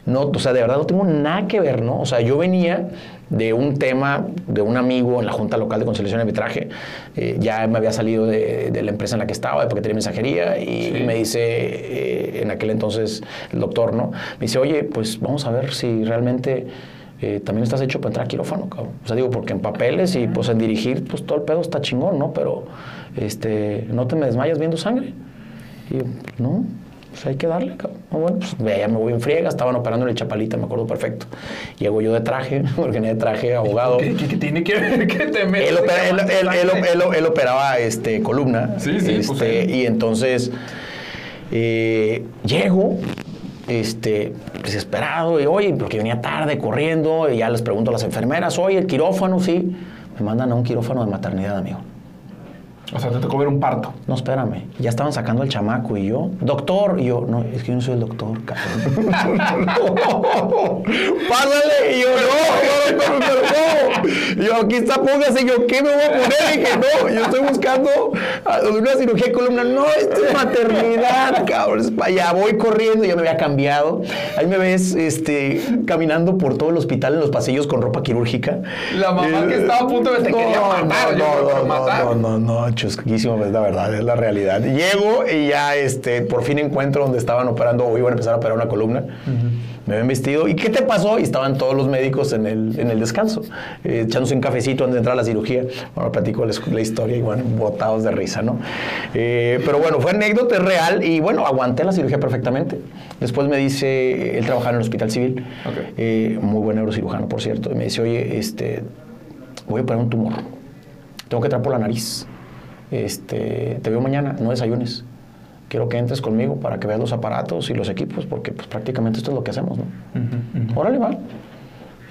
no, o sea, de verdad no tengo nada que ver, ¿no? O sea, yo venía de un tema de un amigo en la Junta Local de Conciliación y Arbitraje. Eh, ya me había salido de, la empresa en la que estaba, porque tenía mensajería, y, me dice, eh, en aquel entonces, el doctor, ¿no? Me dice, oye, pues vamos a ver si realmente eh, también estás hecho para entrar a quirófano, cabrón. O sea, digo, porque en papeles y pues en dirigir, pues todo el pedo está chingón, ¿no? Pero este, no te me desmayas viendo sangre. Y yo, no, pues hay que darle, cabrón. bueno, pues ya me voy en friega, estaban operando en el Chapalita, me acuerdo perfecto. Llego yo de traje, porque de traje, abogado. ¿Qué, tiene que ver que te metes? Él, operaba este, columna. Sí, sí, pues este, Y entonces eh, llego este, desesperado, y oye, porque venía tarde corriendo, y ya les pregunto a las enfermeras, oye, el quirófano, sí, me mandan a un quirófano de maternidad, amigo. O sea, te tocó ver un parto. No, espérame. Ya estaban sacando el chamaco y yo, doctor, y yo, no, es que yo no soy el doctor, cabrón. Pásale, y yo, no, no, no, no. Yo, aquí está, póngase, yo, ¿qué me voy a poner? Y dije, no, yo estoy buscando una cirugía de columna. No, esto es maternidad, cabrón. Ya voy corriendo, ya me había cambiado. Ahí me ves, este, caminando por todo el hospital en los pasillos con ropa quirúrgica. La mamá que estaba a punto de te quería matar, no, no, no, no, no, chusquísimo, es la verdad, es la realidad. Llego y ya este, por fin encuentro donde estaban operando o iban a empezar a operar una columna. Me ven vestido. ¿Y qué te pasó? Y estaban todos los médicos en el, en el descanso, eh, echándose un cafecito antes de entrar a la cirugía. Bueno, platico la, la historia y bueno, botados de risa, ¿no? Eh, pero bueno, fue anécdota, es real y bueno, aguanté la cirugía perfectamente. Después me dice, él trabajaba en el hospital civil, eh, muy buen neurocirujano, por cierto, y me dice, oye, este, voy a poner un tumor. Tengo que entrar por la nariz este, te veo mañana, no desayunes. Quiero que entres conmigo para que veas los aparatos y los equipos, porque pues, prácticamente esto es lo que hacemos, ¿no? Órale, va.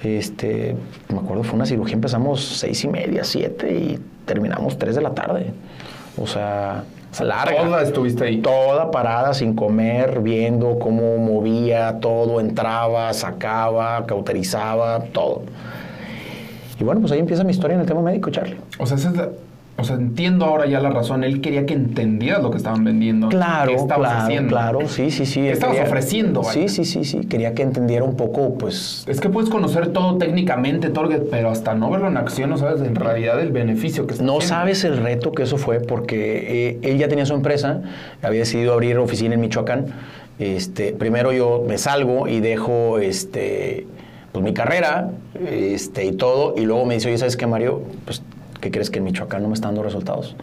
Este, me acuerdo, fue una cirugía, empezamos seis y media, siete y terminamos tres de la tarde. O sea, larga. ¿Toda estuviste ahí? Toda parada, sin comer, viendo cómo movía todo, entraba, sacaba, cauterizaba, todo. Y bueno, pues ahí empieza mi historia en el tema médico, Charlie. O sea, esa es la o sea, entiendo ahora ya la razón. Él quería que entendieras lo que estaban vendiendo. Claro, claro, claro. Sí, sí, sí. ¿Qué estabas ofreciendo? Sí, sí, sí, sí. Quería que entendiera un poco, pues... Es que puedes conocer todo técnicamente, todo, pero hasta no verlo en acción no sabes en realidad el beneficio que está No sabes el reto que eso fue porque eh, él ya tenía su empresa, había decidido abrir oficina en Michoacán. Este, primero yo me salgo y dejo este, pues, mi carrera este, y todo, y luego me dice, oye, ¿sabes qué, Mario? Pues ¿qué crees que en Michoacán no me está dando resultados?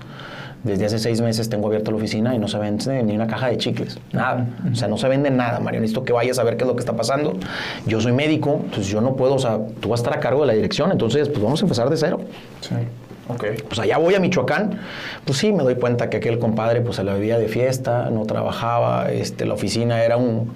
Desde hace seis meses tengo abierta la oficina y no se vende ni una caja de chicles, nada. O sea, no se vende nada, Mario. Necesito que vayas a ver qué es lo que está pasando. Yo soy médico, entonces yo no puedo, o sea, tú vas a estar a cargo de la dirección, entonces pues vamos a empezar de cero. Sí. Ok. Pues allá voy a Michoacán, pues sí, me doy cuenta que aquel compadre pues se la bebía de fiesta, no trabajaba, este, la oficina era un...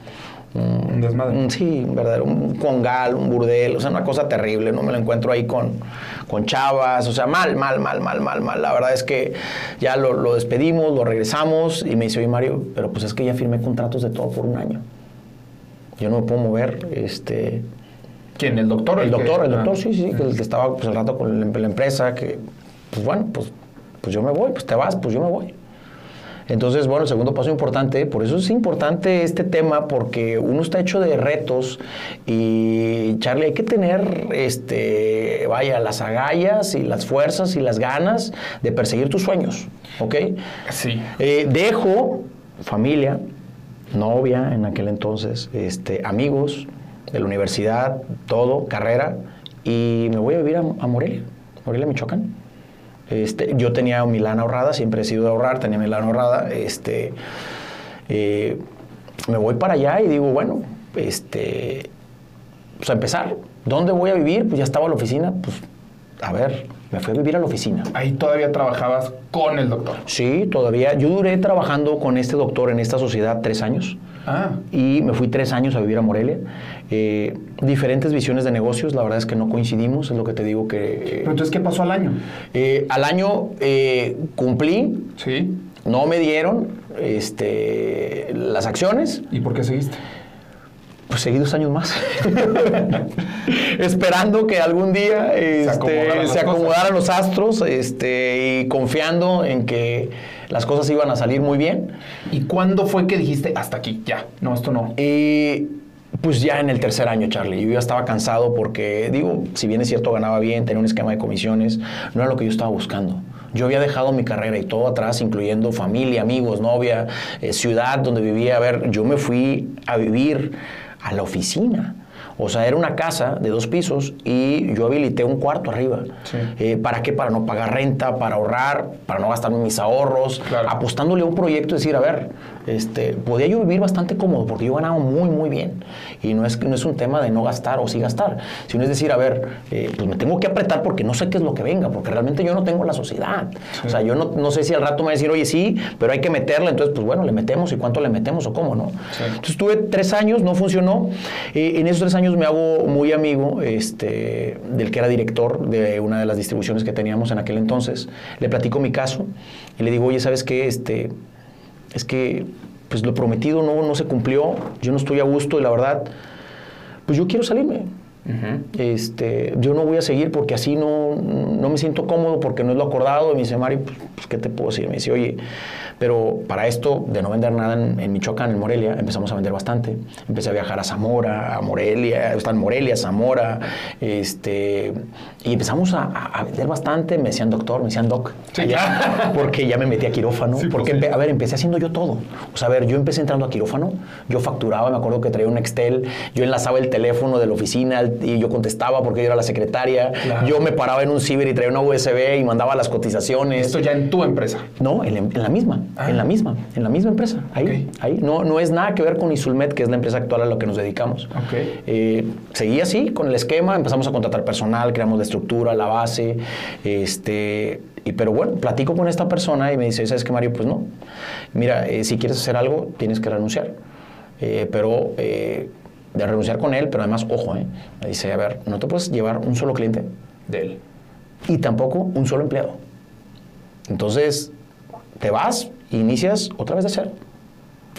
Un desmadre. un- sí, un verdadero, un congal, un burdel, o sea, una cosa terrible, no me lo encuentro ahí con, con chavas, o sea, mal, mal, mal, mal, mal, mal. La verdad es que ya lo, lo despedimos, lo regresamos y me dice, oye Mario, pero pues es que ya firmé contratos de todo por un año. Yo no me puedo mover, este... ¿Quién? ¿El doctor? El doctor, el Ah. doctor, sí, sí, que el que estaba pues el rato con la, la empresa, que, pues bueno, pues, pues yo me voy, pues te vas, pues yo me voy. Entonces, bueno, el segundo paso importante, por eso es importante este tema, porque uno está hecho de retos y, Charlie, hay que tener, este, vaya, las agallas y las fuerzas y las ganas de perseguir tus sueños, ¿ok? Sí. Eh, dejo familia, novia en aquel entonces, este, amigos de la universidad, todo, carrera, y me voy a vivir a, a Morelia, Morelia, Michoacán. Este, yo tenía mi lana ahorrada, siempre he sido de ahorrar, tenía mi lana ahorrada. Este, eh, me voy para allá y digo, bueno, este, pues a empezar. ¿Dónde voy a vivir? Pues ya estaba la oficina. Pues, a ver, me fui a vivir a la oficina. Ahí todavía trabajabas con el doctor. Sí, todavía. Yo duré trabajando con este doctor en esta sociedad tres años. Ah. Y me fui tres años a vivir a Morelia. Eh, diferentes visiones de negocios, la verdad es que no coincidimos, es lo que te digo que... Pero entonces, ¿qué pasó al año? eh, al año eh, cumplí, Sí. no me dieron este, las acciones, ¿Y por qué seguiste? pues seguí dos años más. Esperando que algún día este, acomodaran las se acomodaran los astros este, y confiando en que las cosas iban a salir muy bien. ¿Y cuándo fue que dijiste hasta aquí? Ya, no, esto no. Y pues ya en el tercer año, Charlie, yo ya estaba cansado porque, digo, si bien es cierto, ganaba bien, tenía un esquema de comisiones, no era lo que yo estaba buscando. Yo había dejado mi carrera y todo atrás, incluyendo familia, amigos, novia, eh, ciudad donde vivía. A ver, yo me fui a vivir a la oficina. O sea, era una casa de dos pisos y yo habilité un cuarto arriba. Sí. Eh, ¿Para qué? Para no pagar renta, para ahorrar, para no gastarme mis ahorros, Claro. apostándole a un proyecto, decir, a ver, este, podía yo vivir bastante cómodo porque yo ganaba muy, muy bien. Y no es, no es un tema de no gastar o sí gastar, sino es decir, a ver, eh, pues me tengo que apretar porque no sé qué es lo que venga, porque realmente yo no tengo la sociedad. O sea, yo no, no sé si al rato me va a decir, oye, sí, pero hay que meterle, entonces, pues bueno, le metemos y cuánto le metemos o cómo, ¿no? Sí. Entonces estuve tres años, no funcionó. Eh, en esos tres años me hago muy amigo este, del que era director de una de las distribuciones que teníamos en aquel entonces. Le platico mi caso y le digo, oye, ¿sabes qué? Este, es que pues lo prometido no, no se cumplió, yo no estoy a gusto y la verdad, pues yo quiero salirme. Este, yo no voy a seguir porque así no, no me siento cómodo porque no es lo acordado. Y me dice, Mario, pues, pues, ¿qué te puedo decir? Me dice, oye, pero para esto de no vender nada en, en Michoacán, en Morelia, empezamos a vender bastante. Empecé a viajar a Zamora, a Morelia, está en Morelia, Zamora, este, y empezamos a, vender bastante. Me decían doctor, me decían doc, Sí. allá, porque ya me metí a quirófano, Sí, pues porque sí. empe- a ver, empecé haciendo yo todo. O sea, a ver, yo empecé entrando a quirófano, yo facturaba, me acuerdo que traía un Excel, yo enlazaba el teléfono de la oficina y yo contestaba porque yo era la secretaria, Claro. yo me paraba en un ciber y traía una USB y mandaba las cotizaciones. Esto ya en tu empresa. No, en, la- en la misma, Ah. en la misma, en la misma empresa. Ahí, Ok. ahí. No, no es nada que ver con Isulmet, que es la empresa actual a la que nos dedicamos. Ok. Eh, seguí así, con el esquema, empezamos a contratar personal, creamos la estructura, la base, este, y, pero bueno, platico con esta persona y me dice, ¿sabes qué, Mario? Pues no. Mira, eh, si quieres hacer algo, tienes que renunciar. Eh, pero eh, de renunciar con él, pero además, ojo, eh, me dice, a ver, no te puedes llevar un solo cliente De él. y tampoco un solo empleado. Entonces, te vas inicias otra vez de cero.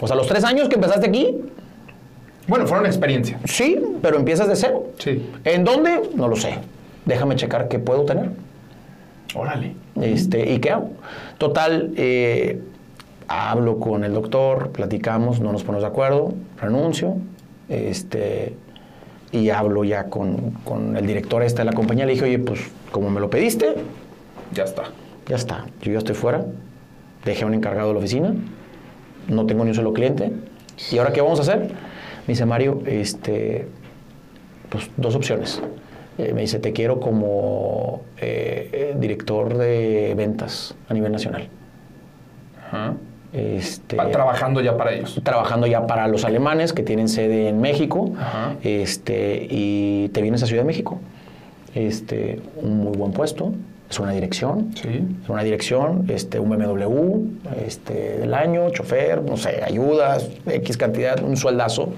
O sea, los tres años que empezaste aquí, Bueno, fueron experiencia. sí, pero empiezas de cero. Sí. ¿En dónde? No lo sé. Déjame checar qué puedo tener. Órale. Este, ¿Y qué hago? Total, eh, hablo con el doctor, platicamos, no nos ponemos de acuerdo, renuncio, este, y hablo ya con, con el director este de la compañía. Le dije, oye, pues como me lo pediste, Ya está. ya está, yo ya estoy fuera, dejé a un encargado de la oficina, no tengo ni un solo cliente, ¿y ahora qué vamos a hacer? Me dice Mario, este, pues dos opciones. Eh, me dice, te quiero como eh, eh, director de ventas a nivel nacional. Ajá. Este, Va trabajando ya para ellos. trabajando ya para los alemanes que tienen sede en México Ajá. este, y te vienes a Ciudad de México. Este, un muy buen puesto, es una dirección. Sí. Es una dirección, este, un BMW este, del año, chofer, no sé, ayudas, X cantidad, un sueldazo.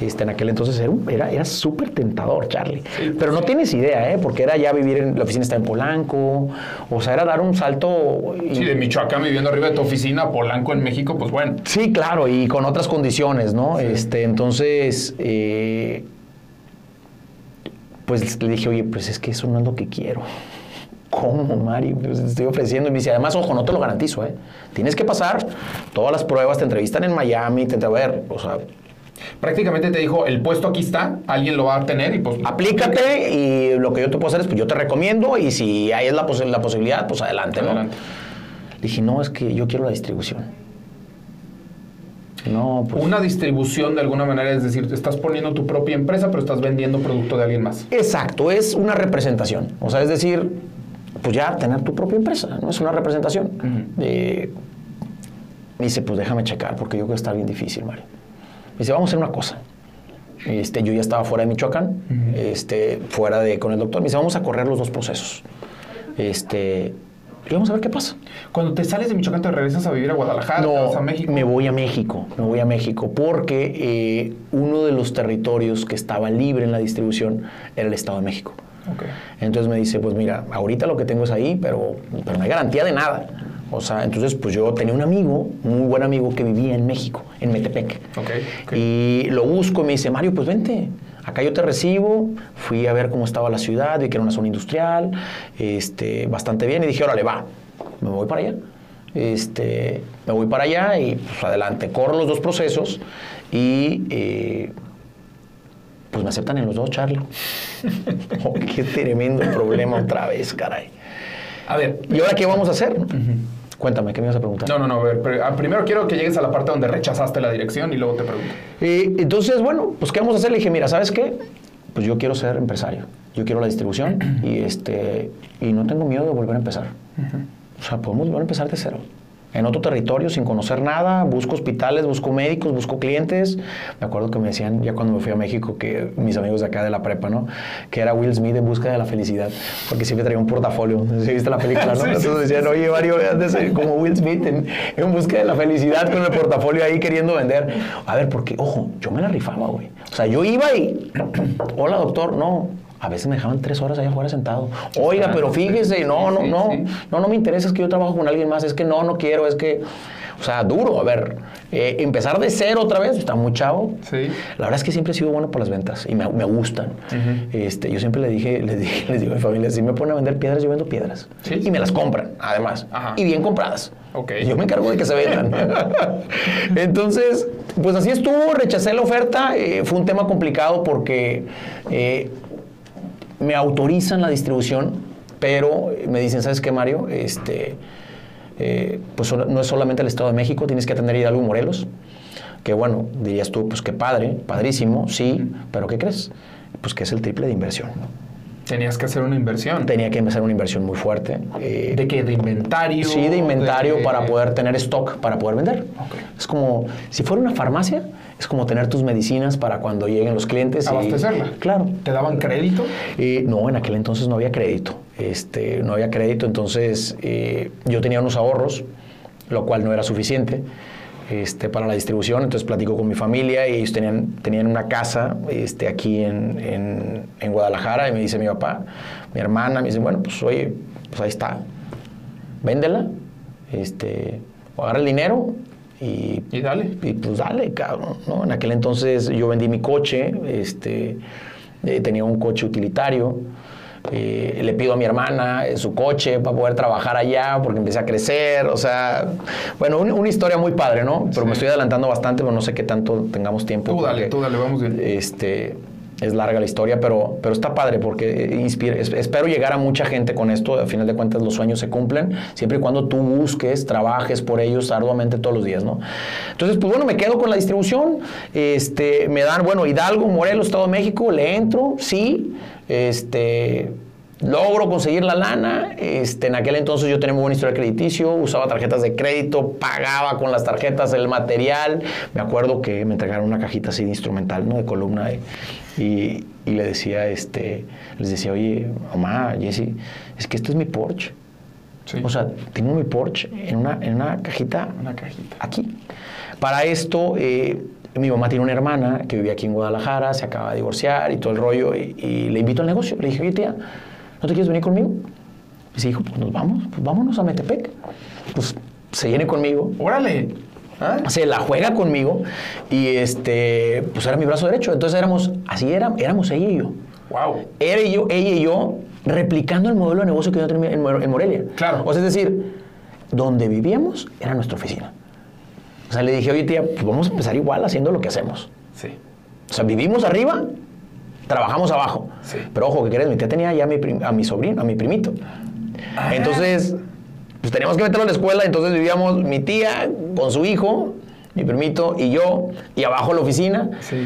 Este, en aquel entonces era, era, era súper tentador, Charlie. Pero no tienes idea, ¿eh? Porque era ya vivir en la oficina está en Polanco, o sea, era dar un salto. y- Sí, de Michoacán viviendo arriba de tu oficina, Polanco en México, pues bueno. Sí, claro, y con otras condiciones, ¿no? Este, entonces, eh, pues le dije, oye, pues es que eso no es lo que quiero. ¿Cómo, Mari? Pues te estoy ofreciendo. Y me dice, además, ojo, no te lo garantizo, ¿eh? Tienes que pasar todas las pruebas, te entrevistan en Miami, te a ver, o sea, Prácticamente te dijo, el puesto aquí está, alguien lo va a tener y pues... aplícate y lo que yo te puedo hacer es, pues yo te recomiendo y si hay la, posi- la posibilidad, pues adelante, ¿no? Adelante. Le dije, no, es que yo quiero la distribución. No, pues... Una distribución de alguna manera, es decir, estás poniendo tu propia empresa, pero estás vendiendo producto de alguien más. Exacto, es una representación. O sea, es decir, pues ya tener tu propia empresa, ¿no? Es una representación. Eh, dice, pues déjame checar, porque yo creo que está bien difícil, Mario. Me dice, vamos a hacer una cosa. Este, yo ya estaba fuera de Michoacán, este, fuera de con el doctor. Me dice, vamos a correr los dos procesos. Este, y vamos a ver qué pasa. Cuando te sales de Michoacán, te regresas a vivir a Guadalajara, te vas a México. me voy a México, me voy a México, porque eh, uno de los territorios que estaba libre en la distribución era el Estado de México. Ok. Entonces me dice, pues mira, ahorita lo que tengo es ahí, pero, pero no hay garantía de nada. O sea, entonces pues yo tenía un amigo, muy buen amigo que vivía en México, en Metepec. Ok, ok. Y lo busco y me dice, Mario, pues vente, acá yo te recibo. Fui a ver cómo estaba la ciudad, vi que era una zona industrial, este, bastante bien, y dije, órale, va, me voy para allá. Este, me voy para allá y pues adelante, corro los dos procesos y eh, pues me aceptan en los dos, Charlie. Oh, qué tremendo problema otra vez, caray. A ver, ¿Y ahora qué vamos a hacer? Cuéntame, ¿qué me ibas a preguntar? no, no, no, a ver, pero, ah, primero quiero que llegues a la parte donde rechazaste la dirección y luego te pregunto. Eh, entonces, bueno, pues ¿qué vamos a hacer? Le dije, mira, ¿sabes qué? Pues yo quiero ser empresario. Yo quiero la distribución y, este, y no tengo miedo de volver a empezar. O sea, podemos volver a empezar de cero. En otro territorio, sin conocer nada, busco hospitales, busco médicos, busco clientes. Me acuerdo que me decían, ya cuando me fui a México, que mis amigos de acá de la prepa, ¿no? Que era Will Smith en busca de la felicidad, porque siempre traía un portafolio. No sé si viste la película, ¿no? Entonces decían, oye, Mario, como Will Smith en, en busca de la felicidad con el portafolio ahí queriendo vender. A ver, porque, ojo, yo me la rifaba, güey. O sea, yo iba y, hola, doctor, no. A veces me dejaban tres horas allá afuera sentado. Oiga, pero fíjese, no, no, no, no, no me interesa, es que yo trabajo con alguien más, es que no, no quiero, es que, o sea, duro, a ver, eh, empezar de cero otra vez, está muy chavo. Sí. La verdad es que siempre he sido bueno por las ventas y me, me gustan. este, yo siempre le dije, les, dije, les digo a mi familia, si me ponen a vender piedras, yo vendo piedras. Sí. Y me las compran, además. Ajá. Y bien compradas. Ok. Yo me encargo de que se vendan. Entonces, pues así estuvo, rechacé la oferta. eh, fue un tema complicado porque eh, me autorizan la distribución, pero me dicen, ¿sabes qué, Mario? Este, eh, pues no es solamente el Estado de México, tienes que atender Hidalgo y Morelos. Que bueno, dirías tú, pues qué padre, padrísimo, sí, pero ¿qué crees? Pues que es el triple de inversión. Tenías que hacer una inversión. Tenía que empezar una inversión muy fuerte. eh, ¿De qué? ¿De inventario? Sí, de inventario de- para poder tener stock, para poder vender. Es como, si fuera una farmacia, es como tener tus medicinas para cuando lleguen los clientes. y- Abastecerla. claro. ¿Te daban crédito? Eh, no, en aquel entonces no había crédito. Este, no había crédito, entonces eh, yo tenía unos ahorros, lo cual no era suficiente este, para la distribución. Entonces platico con mi familia y ellos tenían, tenían una casa este, aquí en, en- en Guadalajara y me dice mi papá, mi hermana, me dice, bueno, pues oye, pues ahí está, véndela, este, agarra el dinero y Y dale. y pues dale, cabrón, ¿no? En aquel entonces yo vendí mi coche, este, eh, tenía un coche utilitario, eh, le pido a mi hermana eh, su coche para poder trabajar allá porque empecé a crecer, o sea, bueno, una, una historia muy padre, ¿no? Pero me estoy adelantando bastante, pero no sé qué tanto tengamos tiempo. Tú dale, tú dale, vamos bien. Este, es larga la historia, pero, pero está padre porque inspira, es- espero llegar a mucha gente con esto. Al final de cuentas, los sueños se cumplen siempre y cuando tú busques, trabajes por ellos arduamente todos los días, ¿no? Entonces, pues bueno, me quedo con la distribución. Este, me dan, bueno, Hidalgo, Morelos, Estado de México, le entro, sí. Este, logro conseguir la lana. Este, en aquel entonces yo tenía muy buen historial crediticio, usaba tarjetas de crédito, pagaba con las tarjetas el material. Me acuerdo que me entregaron una cajita así de instrumental, ¿no? De columna. Y, y le decía, este, les decía, oye, mamá, Jessy, es que esto es mi Porsche. Sí. O sea, tengo mi Porsche en una, en una cajita. Una cajita. Aquí. Para esto, eh, mi mamá tiene una hermana que vivía aquí en Guadalajara, se acaba de divorciar y todo el rollo, y, y le invito al negocio. Le dije, oye, tía, ¿no te quieres venir conmigo? Y se dijo, pues nos vamos, pues vámonos a Metepec. Pues se viene conmigo, Órale. ¿Ah? se la juega conmigo y este, pues era mi brazo derecho. Entonces éramos, así era, éramos ella y yo. Wow. Era y yo, ella y yo replicando el modelo de negocio que yo tenía en Morelia. Claro. O sea, es decir, donde vivíamos era nuestra oficina. O sea, le dije, oye tía, pues vamos a empezar igual haciendo lo que hacemos. Sí. O sea, vivimos arriba, trabajamos abajo. Sí. Pero ojo, ¿qué crees? Mi tía tenía ya a mi, a mi sobrino, a mi primito. Ah. Entonces, pues teníamos que meterlo a la escuela, entonces vivíamos mi tía con su hijo, mi primito y yo, y abajo la oficina. Sí.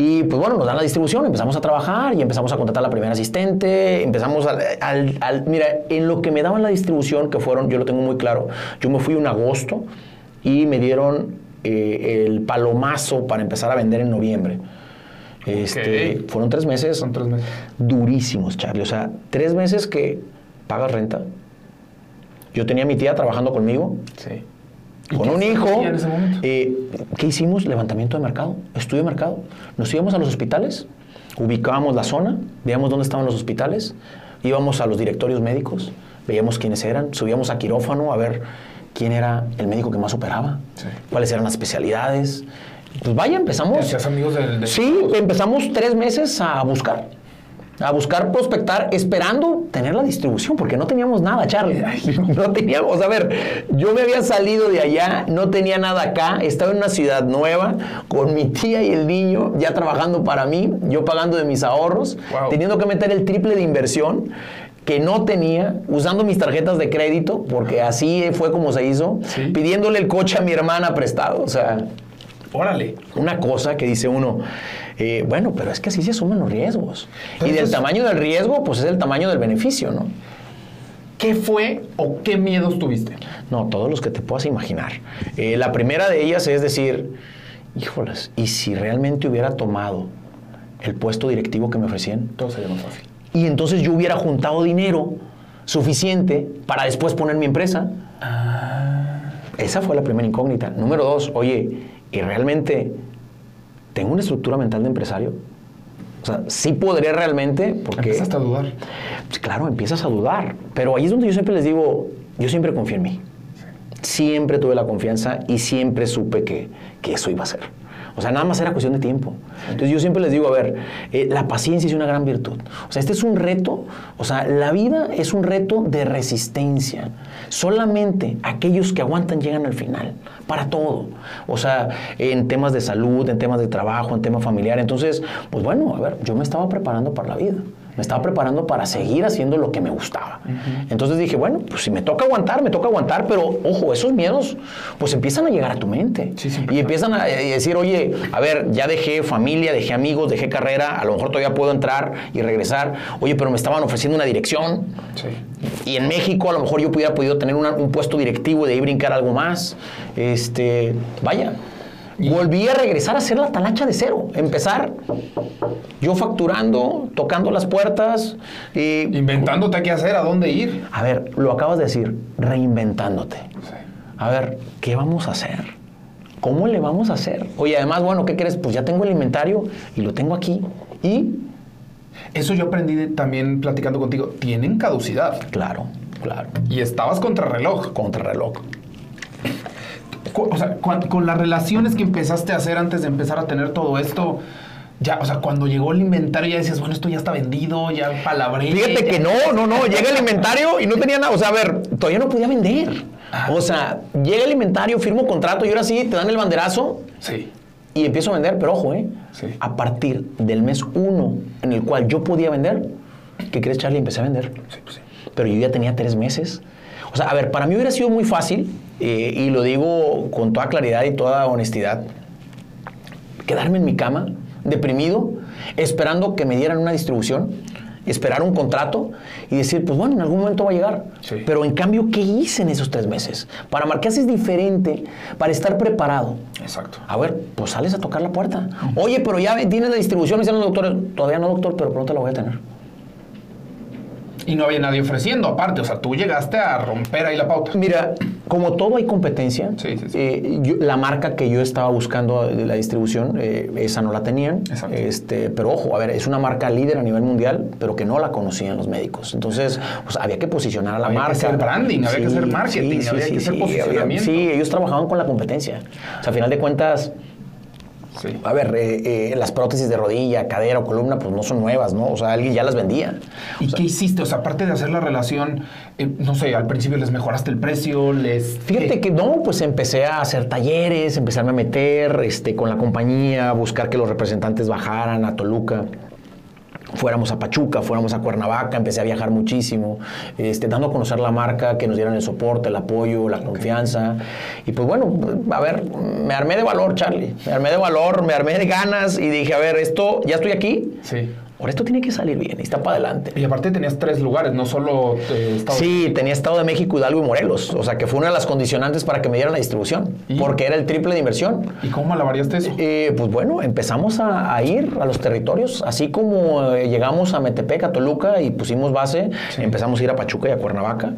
Y pues bueno, nos dan la distribución, empezamos a trabajar y empezamos a contratar a la primera asistente, empezamos al, al- al- Mira, en lo que me daban la distribución, que fueron, yo lo tengo muy claro, yo me fui en agosto y me dieron eh, el palomazo para empezar a vender en noviembre. Este. Fueron tres meses Son tres meses. durísimos, Charlie. O sea, tres meses que pagas renta. Yo tenía a mi tía trabajando conmigo, Sí. con un hijo. en ese momento? Eh, ¿Qué hicimos? Levantamiento de mercado, estudio de mercado. Nos íbamos a los hospitales, ubicábamos la zona, veíamos dónde estaban los hospitales, íbamos a los directorios médicos, veíamos quiénes eran, subíamos a quirófano a ver quién era el médico que más operaba, Sí. cuáles eran las especialidades. Pues vaya, ¿Te empezamos. amigos del... del- Sí, empezamos tres meses a buscar. A buscar, prospectar, esperando tener la distribución, porque no teníamos nada, Charlie. No teníamos, a ver, yo me había salido de allá, no tenía nada acá, estaba en una ciudad nueva, con mi tía y el niño ya trabajando para mí, yo pagando de mis ahorros, Wow. teniendo que meter el triple de inversión que no tenía, usando mis tarjetas de crédito, porque así fue como se hizo, Sí. pidiéndole el coche a mi hermana prestado, o sea, Órale. una cosa que dice uno, eh, bueno, pero es que así se asumen los riesgos. Pero y del es- tamaño del riesgo, pues es el tamaño del beneficio, ¿no? ¿Qué fue o qué miedos tuviste? No, todos los que te puedas imaginar. Eh, la primera de ellas es decir, híjolas, ¿y si realmente hubiera tomado el puesto directivo que me ofrecían? Todo sería más fácil. Y entonces yo hubiera juntado dinero suficiente para después poner mi empresa. Esa fue la primera incógnita. Número dos, oye, ¿y realmente tengo una estructura mental de empresario? O sea, sí podría realmente, porque... Empezaste a dudar. Pues claro, empiezas a dudar. Pero ahí es donde yo siempre les digo, yo siempre confié en mí. Siempre tuve la confianza y siempre supe que, que eso iba a ser. O sea, nada más era cuestión de tiempo. Entonces yo siempre les digo, a ver, eh, la paciencia es una gran virtud. O sea, este es un reto, o sea, la vida es un reto de resistencia. Solamente aquellos que aguantan llegan al final, para todo. O sea, en temas de salud, en temas de trabajo, en temas familiar. Entonces, pues bueno, a ver, yo me estaba preparando para la vida. Me estaba preparando para seguir haciendo lo que me gustaba. Entonces dije, bueno, pues si me toca aguantar, me toca aguantar, pero ojo, esos miedos pues empiezan a llegar a tu mente. Sí, siempre. y empiezan a eh, decir, oye, a ver, ya dejé familia, dejé amigos, dejé carrera, a lo mejor todavía puedo entrar y regresar. Oye, pero me estaban ofreciendo una dirección. Sí. Y en México a lo mejor yo hubiera podido tener una- un puesto directivo y de ahí brincar algo más. Este, vaya. Volví a regresar a hacer la talacha de cero. Empezar yo facturando, tocando las puertas. Y, Inventándote qué hacer, a dónde ir. a ver, lo acabas de decir, reinventándote. Sí. A ver, ¿qué vamos a hacer? ¿Cómo le vamos a hacer? Oye, además, bueno, ¿qué crees? Pues ya tengo el inventario y lo tengo aquí. Y, Eso yo aprendí de- también platicando contigo. Tienen caducidad. claro, claro, Y estabas contra reloj. contrarreloj. Cu- O sea, con las relaciones que empezaste a hacer antes de empezar a tener todo esto, ya, o sea, cuando llegó el inventario ya decías, bueno, esto ya está vendido, ya palabré. Fíjate ya- que no, no, no. Llega el inventario y no tenía nada. O sea, a ver, todavía no podía vender. Ah. O sea, llega el inventario, firmo contrato y ahora sí te dan el banderazo Sí. y empiezo a vender. Pero ojo, ¿eh? Sí. A partir del mes uno en el cual yo podía vender, ¿qué crees, Charlie? Empecé a vender. Sí, pues sí. Pero yo ya tenía tres meses. Sea, a ver, para mí hubiera sido muy fácil, eh, y lo digo con toda claridad y toda honestidad, quedarme en mi cama, deprimido, esperando que me dieran una distribución, esperar un contrato y decir, pues bueno, en algún momento va a llegar. Sí. Pero en cambio, ¿qué hice en esos tres meses? Para mar- ¿qué haces diferente para estar preparado? Exacto. A ver, pues sales a tocar la puerta. Oye, pero ya tienes la distribución, me dicen los doctores. Todavía no, doctor, pero pronto la voy a tener. Y no había nadie ofreciendo, aparte. O sea, tú llegaste a romper ahí la pauta. Mira, como todo hay competencia, Sí, sí, sí. eh, yo- la marca que yo estaba buscando de la distribución, eh, esa no la tenían. Exacto. Este, pero ojo, a ver, es una marca líder a nivel mundial, pero que no la conocían los médicos. Entonces, pues, había que posicionar a la Había que marca. hacer branding, había que hacer marketing, había que hacer posicionamiento. sí, ellos trabajaban con la competencia. O sea, a final de cuentas, Sí. a ver, eh, eh, las prótesis de rodilla, cadera o columna, pues no son nuevas, ¿no? O sea, alguien ya las vendía. ¿Y qué hiciste? O sea, aparte de hacer la relación, eh, no sé, al principio les mejoraste el precio, les... Fíjate ¿qué? que no, pues empecé a hacer talleres, empezarme a meter este, con la compañía, buscar que los representantes bajaran a Toluca. Fuéramos a Pachuca, fuéramos a Cuernavaca, empecé a viajar muchísimo, este, dando a conocer la marca, que nos dieran el soporte, el apoyo, la confianza. Y pues bueno, a ver, me armé de valor, Charlie. Me armé de valor, me armé de ganas y dije, a ver, esto, ya estoy aquí, Sí. Ahora esto tiene que salir bien y está para adelante. Y aparte tenías tres lugares, no solo eh, Estados Sí, tenía Estado de México, Hidalgo y Morelos. O sea, que fue una de las condicionantes para que me dieran la distribución. ¿Y? Porque era el triple de inversión. ¿Y cómo malabareaste eso? Eh, pues bueno, empezamos a, a ir a los territorios, así como eh, llegamos a Metepec, a Toluca y pusimos base, empezamos a ir a Pachuca y a Cuernavaca.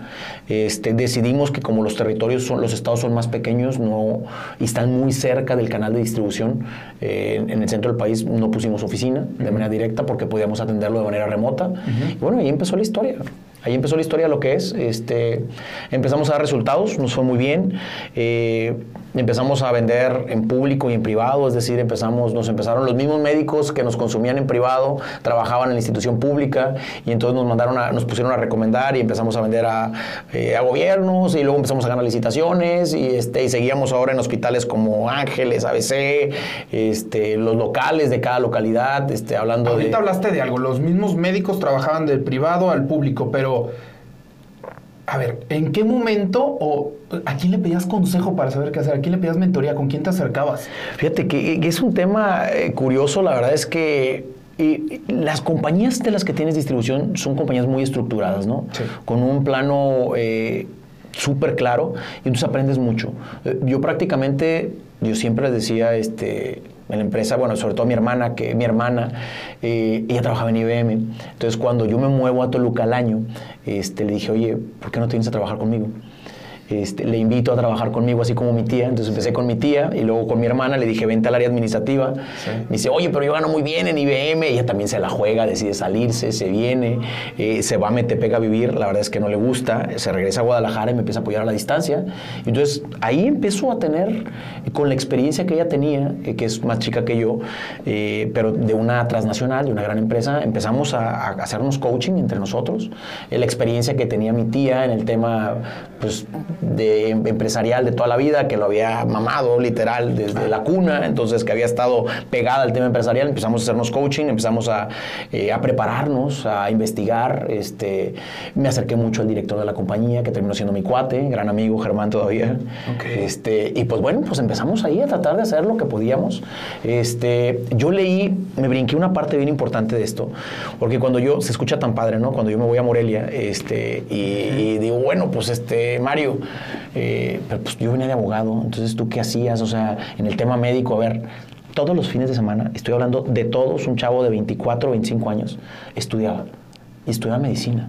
Este, decidimos que como los territorios son, los estados son más pequeños no, y están muy cerca del canal de distribución, eh, en, en el centro del país no pusimos oficina de manera directa porque podíamos atenderlo de manera remota. Y bueno, ahí empezó la historia. Ahí empezó la historia de lo que es. Este, empezamos a dar resultados, nos fue muy bien. Eh, empezamos a vender en público y en privado, es decir, empezamos, nos empezaron los mismos médicos que nos consumían en privado, trabajaban en la institución pública y entonces nos mandaron a, nos pusieron a recomendar y empezamos a vender a, eh, a gobiernos y luego empezamos a ganar licitaciones y, este, y seguíamos ahora en hospitales como Ángeles, ABC, este, los locales de cada localidad, este, hablando Ahorita de... hablaste de algo, los mismos médicos trabajaban del privado al público, pero a ver, ¿en qué momento o a quién le pedías consejo para saber qué hacer? ¿A quién le pedías mentoría? ¿Con quién te acercabas? Fíjate que, que es un tema eh, curioso, la verdad es que eh, las compañías de las que tienes distribución son compañías muy estructuradas, ¿no? Sí. Con un plano eh, súper claro y entonces aprendes mucho. Eh, yo prácticamente, yo siempre les decía, este, en la empresa, bueno, sobre todo mi hermana, que mi hermana, eh, ella trabajaba en IBM. Entonces, cuando yo me muevo a Toluca al año, este, le dije, oye, ¿por qué no te vienes a trabajar conmigo? Este, le invito a trabajar conmigo, así como mi tía. Entonces empecé con mi tía y luego con mi hermana le dije, vente al área administrativa. Sí. Me dice, oye, pero yo gano muy bien en IBM. Ella también se la juega, decide salirse, se viene, eh, se va a Metepec a vivir. La verdad es que no le gusta. Se regresa a Guadalajara y me empieza a apoyar a la distancia. Entonces ahí empezó a tener, con la experiencia que ella tenía, eh, que es más chica que yo, eh, pero de una transnacional, de una gran empresa, empezamos a, a hacernos coaching entre nosotros. Eh, la experiencia que tenía mi tía en el tema, pues, de em- empresarial de toda la vida, que lo había mamado literal desde la cuna, entonces que había estado pegada al tema empresarial, empezamos a hacernos coaching, empezamos a, eh, a prepararnos, a investigar, este, me acerqué mucho al director de la compañía, que terminó siendo mi cuate, gran amigo Germán todavía, este, y pues bueno, pues empezamos ahí a tratar de hacer lo que podíamos, este, yo leí, me brinqué una parte bien importante de esto, porque cuando yo, se escucha tan padre, ¿no? Cuando yo me voy a Morelia, este, y, y digo, bueno, pues este, Mario, eh, pero pues yo venía de abogado, entonces tú qué hacías, o sea, en el tema médico, a ver, todos los fines de semana, estoy hablando de todos, un chavo de 24 o 25 años, estudiaba, y estudiaba medicina.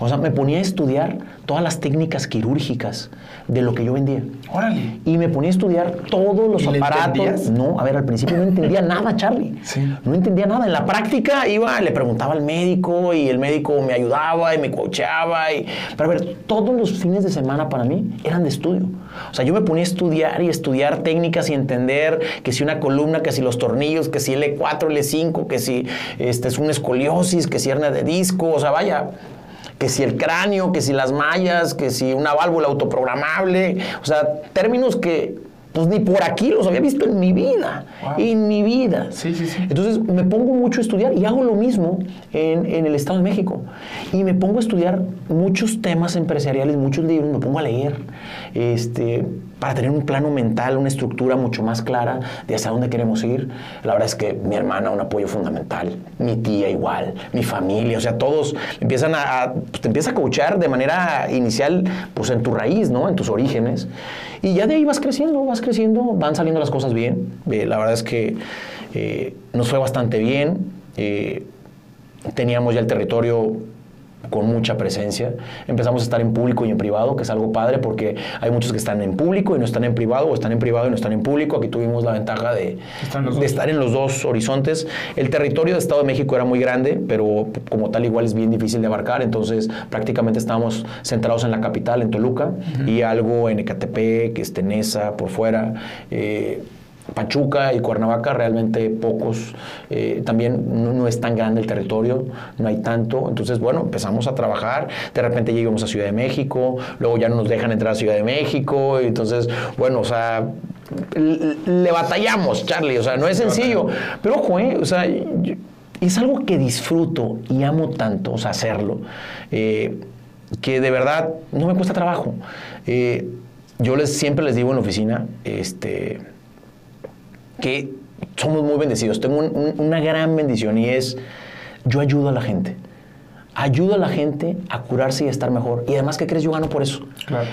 O sea, me ponía a estudiar todas las técnicas quirúrgicas de lo que yo vendía. Órale. Y me ponía a estudiar todos los ¿Y aparatos. No, a ver, al principio no entendía nada, Charlie. Sí. No entendía nada. En la práctica iba, le preguntaba al médico y el médico me ayudaba y me coacheaba. Y... Pero a ver, todos los fines de semana para mí eran de estudio. O sea, yo me ponía a estudiar y estudiar técnicas y entender que si una columna, que si los tornillos, que si L4, L5, que si este es una escoliosis, que si hernia de disco. O sea, vaya, que si el cráneo, que si las mallas, que si una válvula autoprogramable, o sea, términos que pues ni por aquí los había visto en mi vida, Wow. en mi vida. Sí, sí, sí. Entonces me pongo mucho a estudiar y hago lo mismo en, en el Estado de México. Y me pongo a estudiar muchos temas empresariales, muchos libros, me pongo a leer. Este, para tener un plano mental, una estructura mucho más clara de hacia dónde queremos ir. La verdad es que mi hermana, un apoyo fundamental, mi tía igual, mi familia, o sea, todos empiezan a, pues, te empieza a coachar de manera inicial, pues en tu raíz, ¿no? En tus orígenes. Y ya de ahí vas creciendo, vas creciendo, van saliendo las cosas bien. Eh, la verdad es que eh, nos fue bastante bien. Eh, teníamos ya el territorio con mucha presencia. Empezamos a estar en público y en privado, que es algo padre porque hay muchos que están en público y no están en privado, o están en privado y no están en público. Aquí tuvimos la ventaja de, de estar en los dos horizontes. El territorio del Estado de México era muy grande, pero como tal igual es bien difícil de abarcar, entonces prácticamente estábamos centrados en la capital, en Toluca, y algo en Ecatepec, Estenesa, por fuera. Eh, Pachuca y Cuernavaca realmente pocos, eh, también no, es tan grande el territorio, no hay tanto, entonces bueno, empezamos a trabajar, de repente llegamos a Ciudad de México, luego ya no nos dejan entrar a Ciudad de México, entonces bueno, o sea, le batallamos, Charlie, o sea, no es sencillo, pero ojo, eh, o sea, es algo que disfruto y amo tanto, o sea, hacerlo, eh, que de verdad no me cuesta trabajo. yo les, siempre les digo en la oficina, este que somos muy bendecidos. Tengo una gran bendición y es, yo ayudo a la gente. Ayudo a la gente a curarse y a estar mejor. Y además, ¿qué crees? Yo gano por eso.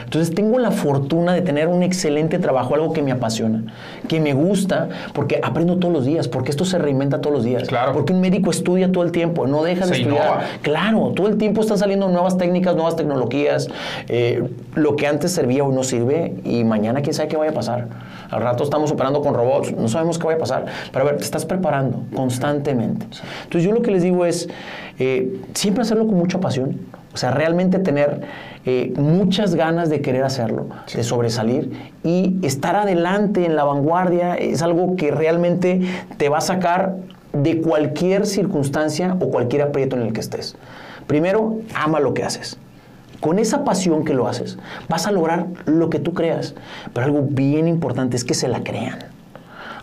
Entonces, tengo la fortuna de tener un excelente trabajo, algo que me apasiona, que me gusta, porque aprendo todos los días, porque esto se reinventa todos los días. Claro. Porque un médico estudia todo el tiempo, no deja de estudiar. Claro, todo el tiempo están saliendo nuevas técnicas, nuevas tecnologías. Eh, lo que antes servía hoy no sirve y mañana quién sabe qué vaya a pasar. Al rato estamos operando con robots, no sabemos qué va a pasar. Pero a ver, te estás preparando constantemente. Entonces yo lo que les digo es, eh, siempre hacerlo con mucha pasión. O sea, realmente tener eh, muchas ganas de querer hacerlo, de sobresalir y estar adelante en la vanguardia es algo que realmente te va a sacar de cualquier circunstancia o cualquier aprieto en el que estés. Primero, ama lo que haces con esa pasión que lo haces, vas a lograr lo que tú creas. Pero algo bien importante es que se la crean.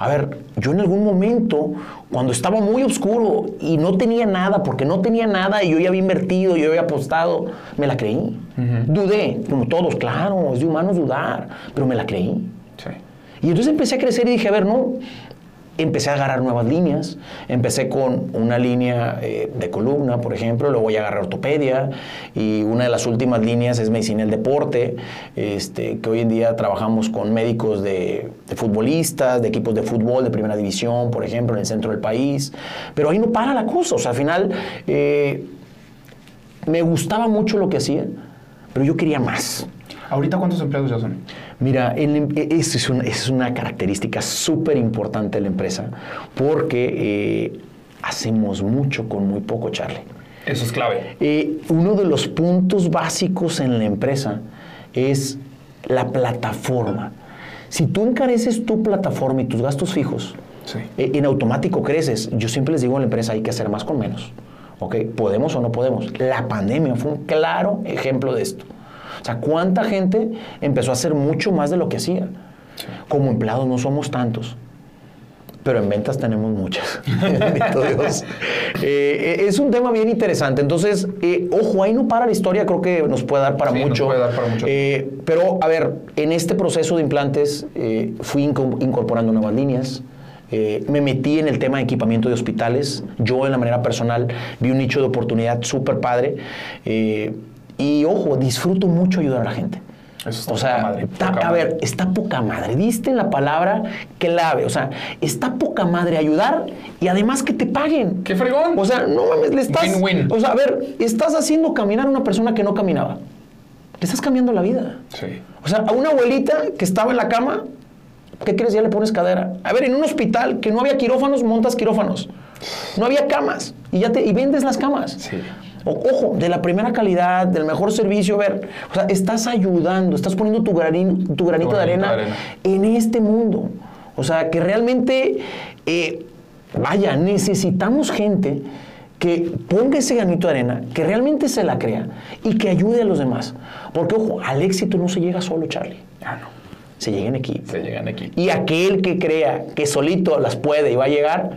A ver, yo en algún momento, cuando estaba muy oscuro y no tenía nada, porque no tenía nada y yo ya había invertido, yo había apostado, me la creí. Dudé, como todos, claro, es de humanos dudar, pero me la creí. Y entonces empecé a crecer y dije, a ver, no, empecé a agarrar nuevas líneas. Empecé con una línea eh, de columna, por ejemplo, luego voy a agarrar ortopedia y una de las últimas líneas es medicina del deporte, este, que hoy en día trabajamos con médicos de, futbolistas, de equipos de fútbol de primera división, por ejemplo, en el centro del país. Pero ahí no para la cosa, o sea, al final eh, me gustaba mucho lo que hacía, pero yo quería más. ¿Ahorita cuántos empleados ya son? Mira, eso es, una, es una característica súper importante de la empresa porque eh, hacemos mucho con muy poco, Charlie. Eso es clave. Eh, uno de los puntos básicos en la empresa es la plataforma. Si tú encareces tu plataforma y tus gastos fijos, eh, en automático creces. Yo siempre les digo a la empresa, hay que hacer más con menos. ¿Ok? ¿Podemos o no podemos? La pandemia fue un claro ejemplo de esto. O sea, ¿cuánta gente empezó a hacer mucho más de lo que hacía? Como empleados no somos tantos, pero en ventas tenemos muchas. Dios. Eh, es un tema bien interesante. Entonces, eh, ojo, ahí no para la historia, creo que nos puede dar para mucho. Nos puede dar para mucho. Eh, pero, a ver, en este proceso de implantes fui incorporando nuevas líneas. me metí en el tema de equipamiento de hospitales. Yo, en la manera personal, vi un nicho de oportunidad súper padre. Y ojo, disfruto mucho ayudar a la gente. Eso o sea, madre, a ver, está poca madre. Diste la palabra clave. O sea, está poca madre ayudar y además que te paguen. ¡Qué fregón! O sea, no mames, le estás. Win-win. O sea, a ver, estás haciendo caminar a una persona que no caminaba. Le estás cambiando la vida. Sí. O sea, a una abuelita que estaba en la cama, ¿qué quieres? Ya le pones cadera. A ver, en un hospital que no había quirófanos, montas quirófanos. No había camas y ya te y vendes las camas. Sí ojo, de la primera calidad, del mejor servicio, ver, o sea, estás ayudando, estás poniendo tu, tu granito, de, arena en este mundo. O sea, que realmente, eh, vaya, necesitamos gente que ponga ese granito de arena, que realmente se la crea y que ayude a los demás. Porque, ojo, al éxito no se llega solo, Charlie. Ah, no. Se llega en equipo. Se llega en equipo. Y aquel que crea que solito las puede y va a llegar,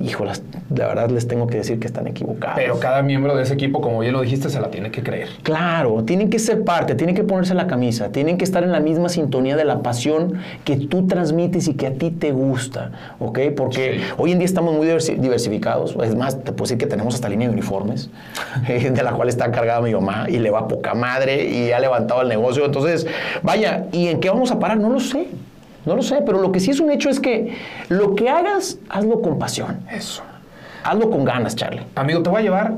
híjolas, la verdad les tengo que decir que están equivocados. Pero cada miembro de ese equipo, como bien lo dijiste, se la tiene que creer. Claro, tienen que ser parte, tienen que ponerse la camisa, tienen que estar en la misma sintonía de la pasión que tú transmites y que a ti te gusta, ¿ok? Porque Sí. hoy en día estamos muy diversi- diversificados. Es más, te puedo decir que tenemos hasta línea de uniformes, eh, de la cual está encargada mi mamá y le va poca madre y ha levantado el negocio. Entonces, vaya, ¿y en qué vamos a parar? No lo sé. No lo sé, pero lo que sí es un hecho es que lo que hagas, hazlo con pasión. Eso. Hazlo con ganas, Charlie. Amigo, te voy a llevar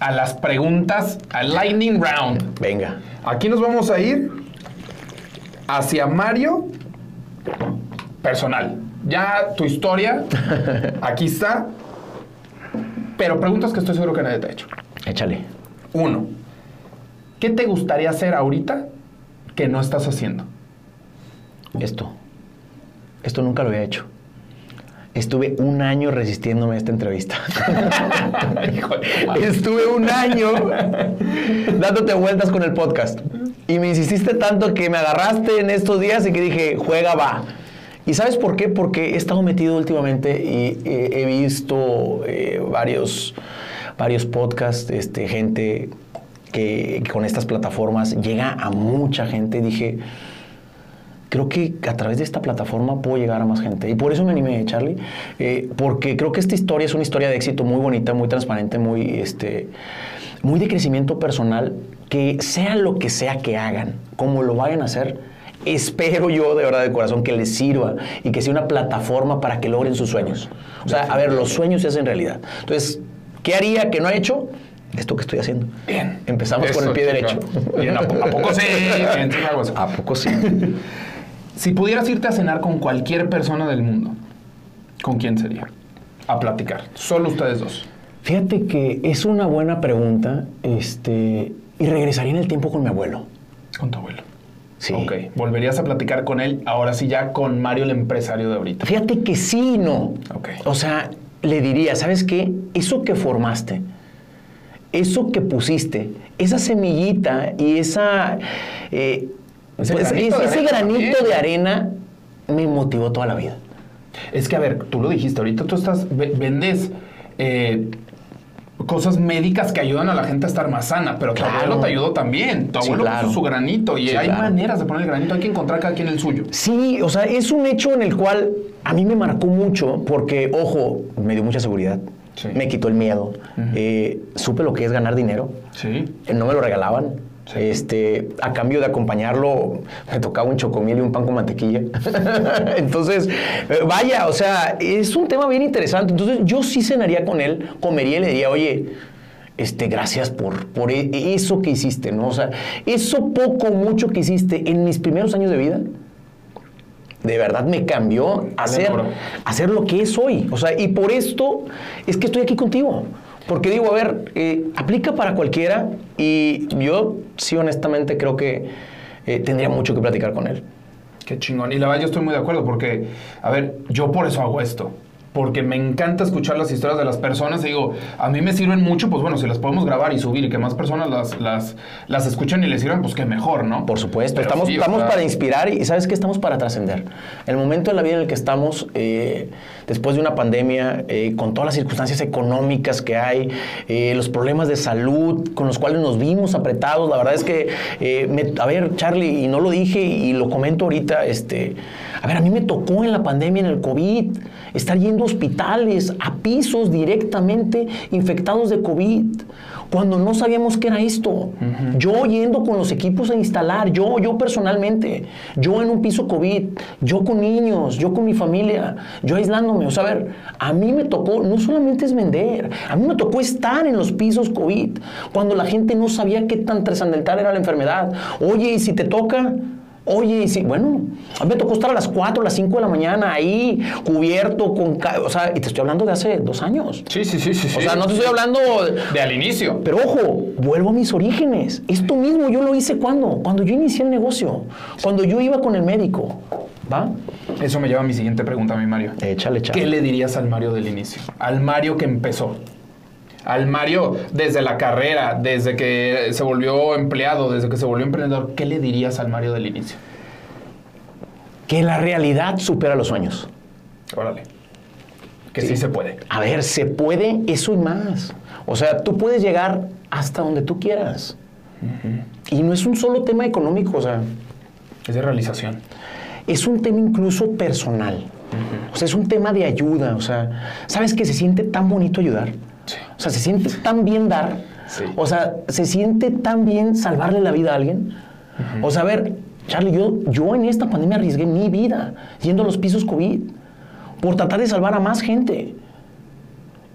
a las preguntas, al lightning round. Venga. Aquí nos vamos a ir hacia Mario personal. Ya tu historia, aquí está. Pero preguntas que estoy seguro que nadie te ha hecho. Échale. Uno, ¿qué te gustaría hacer ahorita que no estás haciendo? Esto. Esto nunca lo había hecho. Estuve un año resistiéndome a esta entrevista. Estuve un año dándote vueltas con el podcast. Y me insististe tanto que me agarraste en estos días y que dije, juega, va. ¿Y sabes por qué? Porque he estado metido últimamente y eh, he visto eh, varios, varios podcasts, este, gente que, que con estas plataformas llega a mucha gente. Dije, creo que a través de esta plataforma puedo llegar a más gente. Y por eso me animé, Charlie, eh, porque creo que esta historia es una historia de éxito muy bonita, muy transparente, muy, este, muy de crecimiento personal, que sea lo que sea que hagan, como lo vayan a hacer, espero yo de verdad de corazón que les sirva y que sea una plataforma para que logren sus sueños. O sea, a ver, los sueños se hacen realidad. Entonces, ¿qué haría que no he hecho? Esto que estoy haciendo. Bien. Empezamos con el pie chica. derecho. Bien, ¿a, po- a poco sí? ¿A poco sí? Si pudieras irte a cenar con cualquier persona del mundo, ¿con quién sería? A platicar. Solo ustedes dos. Fíjate que es una buena pregunta, este, y regresaría en el tiempo con mi abuelo. Con tu abuelo. Sí. Ok. Volverías a platicar con él, ahora sí ya con Mario, el empresario de ahorita. Fíjate que sí y no. Ok. O sea, le diría, ¿sabes qué? Eso que formaste, eso que pusiste, esa semillita y esa, eh, Ese pues, granito de ese arena granito de arena me motivó toda la vida. Es que, a ver, tú lo dijiste, ahorita tú estás, ve- vendes eh, cosas médicas que ayudan a la gente a estar más sana, pero tu Claro. abuelo te ayudó también. Tu Sí, abuelo claro. puso su granito y Sí, hay claro. maneras de poner el granito, hay que encontrar cada quien el suyo. Sí, o sea, es un hecho en el cual a mí me marcó mucho porque, ojo, me dio mucha seguridad, Sí. me quitó el miedo, eh, supe lo que es ganar dinero, Sí. eh, no me lo regalaban. Este, a cambio de acompañarlo, me tocaba un chocomil y un pan con mantequilla. Entonces, eh, vaya, o sea, es un tema bien interesante. Entonces, yo sí cenaría con él, comería y le diría, oye, este, gracias por, por e- eso que hiciste, ¿no? O sea, eso poco, mucho que hiciste en mis primeros años de vida, de verdad me cambió a a ser lo que es hoy. O sea, y por esto es que estoy aquí contigo. Porque digo, a ver, eh, aplica para cualquiera y yo sí honestamente creo que eh, tendría mucho que platicar con él. Qué chingón. Y la verdad yo estoy muy de acuerdo porque, a ver, yo por eso hago esto. Porque me encanta escuchar las historias de las personas y digo, a mí me sirven mucho, pues bueno, si las podemos grabar y subir y que más personas las, las, las escuchen y les sirvan, pues qué mejor, ¿no? Por supuesto, Pero estamos, sí, estamos para inspirar y ¿sabes qué? Estamos para trascender. El momento de la vida en el que estamos, eh, después de una pandemia, eh, con todas las circunstancias económicas que hay, eh, los problemas de salud con los cuales nos vimos apretados, la verdad es que, me- a ver, Charlie, y no lo dije y lo comento ahorita, este, a ver, a mí me tocó en la pandemia, en el COVID, estar yendo a hospitales, a pisos directamente infectados de COVID, cuando no sabíamos qué era esto. Yo yendo con los equipos a instalar, yo, yo personalmente, yo en un piso COVID, yo con niños, yo con mi familia, yo aislándome. O sea, a ver, a mí me tocó, no solamente es vender, a mí me tocó estar en los pisos COVID, cuando la gente no sabía qué tan trascendental era la enfermedad. Oye, y si te toca, Oye, si, bueno, a mí me tocó estar a las 4, a las 5 de la mañana ahí, cubierto, con, o sea, y te estoy hablando de hace dos años. Sí, sí, sí, sí. O sí. sea, no te estoy hablando De al inicio. pero ojo, vuelvo a mis orígenes. Esto mismo yo lo hice cuando, cuando yo inicié el negocio, cuando yo iba con el médico. ¿Va? Eso me lleva a mi siguiente pregunta, mi Mario. Échale, échale. ¿Qué le dirías al Mario del inicio? Al Mario que empezó. Al Mario desde la carrera, desde que se volvió empleado, desde que se volvió emprendedor. ¿Qué le dirías al Mario del inicio? Que la realidad supera los sueños. Órale. que sí. se puede. A ver, se puede eso y más. O sea, tú puedes llegar hasta donde tú quieras. Y no es un solo tema económico, o sea, Es de realización. es un tema incluso personal. O sea, es un tema de ayuda. O sea, ¿sabes que se siente tan bonito ayudar? Sí. O sea, se siente tan bien dar. Sí. O sea, se siente tan bien salvarle la vida a alguien. O sea, a ver, Charlie, yo, yo en esta pandemia arriesgué mi vida yendo a los pisos COVID por tratar de salvar a más gente.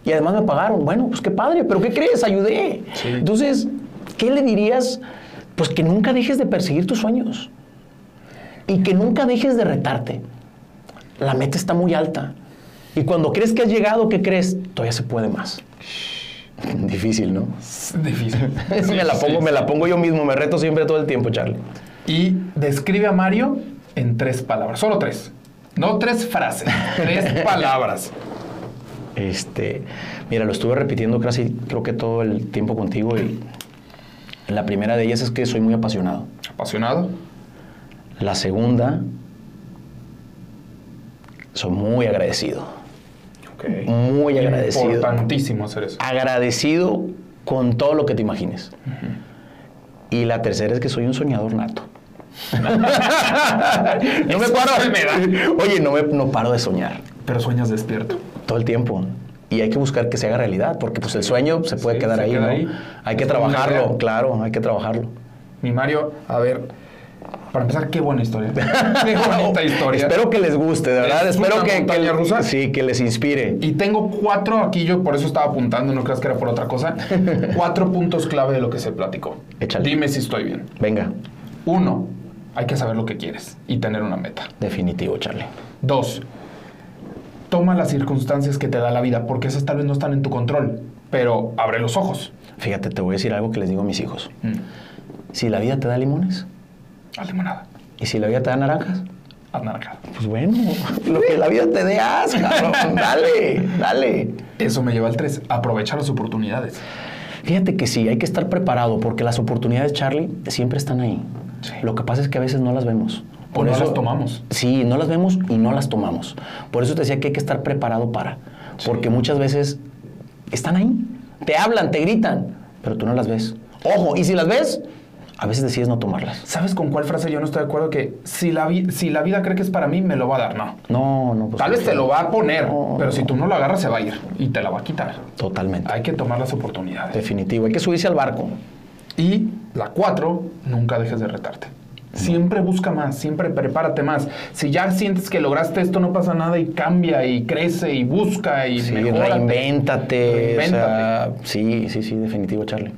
Y además me pagaron. Bueno, pues qué padre, pero ¿qué crees? Ayudé. Sí. Entonces, ¿qué le dirías? Pues que nunca dejes de perseguir tus sueños. Y que nunca dejes de retarte. La meta está muy alta. Y cuando crees que has llegado, ¿qué crees? Todavía se puede más. Difícil, ¿no? Difícil. me, la pongo, me la pongo yo mismo, me reto siempre todo el tiempo, Charlie. Y describe a Mario en tres palabras. Solo tres. No tres frases. tres palabras. Este, mira, lo estuve repitiendo casi creo que todo el tiempo contigo y la primera de ellas es que soy muy apasionado. Apasionado. La segunda, soy muy agradecido. Muy agradecido. Importantísimo hacer eso. Agradecido con todo lo que te imagines. Y la tercera es que soy un soñador nato. no me paro. Oye, no me no paro de soñar Pero sueñas despierto. todo el tiempo. Y hay que buscar que se haga realidad, porque pues el sueño se puede Sí, quedar se ahí, queda ¿no? ahí. Hay que trabajarlo, claro, hay que trabajarlo. Mi Mario, a ver, para empezar, qué buena historia. Qué bonita historia. Espero que les guste, de verdad. Es Espero que, que- rusa. sí, que les inspire. Y tengo cuatro, aquí yo por eso estaba apuntando, no creas que era por otra cosa. cuatro puntos clave de lo que se platicó. Échale. Dime si estoy bien. Venga, Uno, hay que saber lo que quieres y tener una meta. definitivo, Charlie. Dos, toma las circunstancias que te da la vida, porque esas tal vez no están en tu control, pero abre los ojos. Fíjate, te voy a decir algo que les digo a mis hijos. Mm. Si la vida te da limones Haz limonada. y si la vida te da naranjas, Haz naranja. pues bueno, lo que la vida te dé, haz, cabrón. Dale, dale. Eso me lleva al tres. Aprovecha las oportunidades. Fíjate que sí, hay que estar preparado porque las oportunidades, Charlie, siempre están ahí. Sí. Lo que pasa es que a veces no las vemos. O no las tomamos. Sí, no las vemos y no las tomamos. Por eso te decía que hay que estar preparado para. Porque muchas veces están ahí. Te hablan, te gritan, pero tú no las ves. Ojo, y si las ves, a veces decides no tomarlas. ¿Sabes con cuál frase yo no estoy de acuerdo? Que si la, vi- si la vida cree que es para mí, me lo va a dar. No. No, no, pues. Tal vez te lo va a poner, No, pero no. si tú no lo agarras, se va a ir y te la va a quitar. Totalmente. Hay que tomar las oportunidades. Definitivo. Hay que subirse al barco. Y la cuatro, nunca dejes de retarte. Siempre busca más, siempre prepárate más. Si ya sientes que lograste esto, no pasa nada y cambia y crece y busca y Sí, reinvéntate. Reinvéntate. O sea, sí, sí, sí, definitivo, Charlie.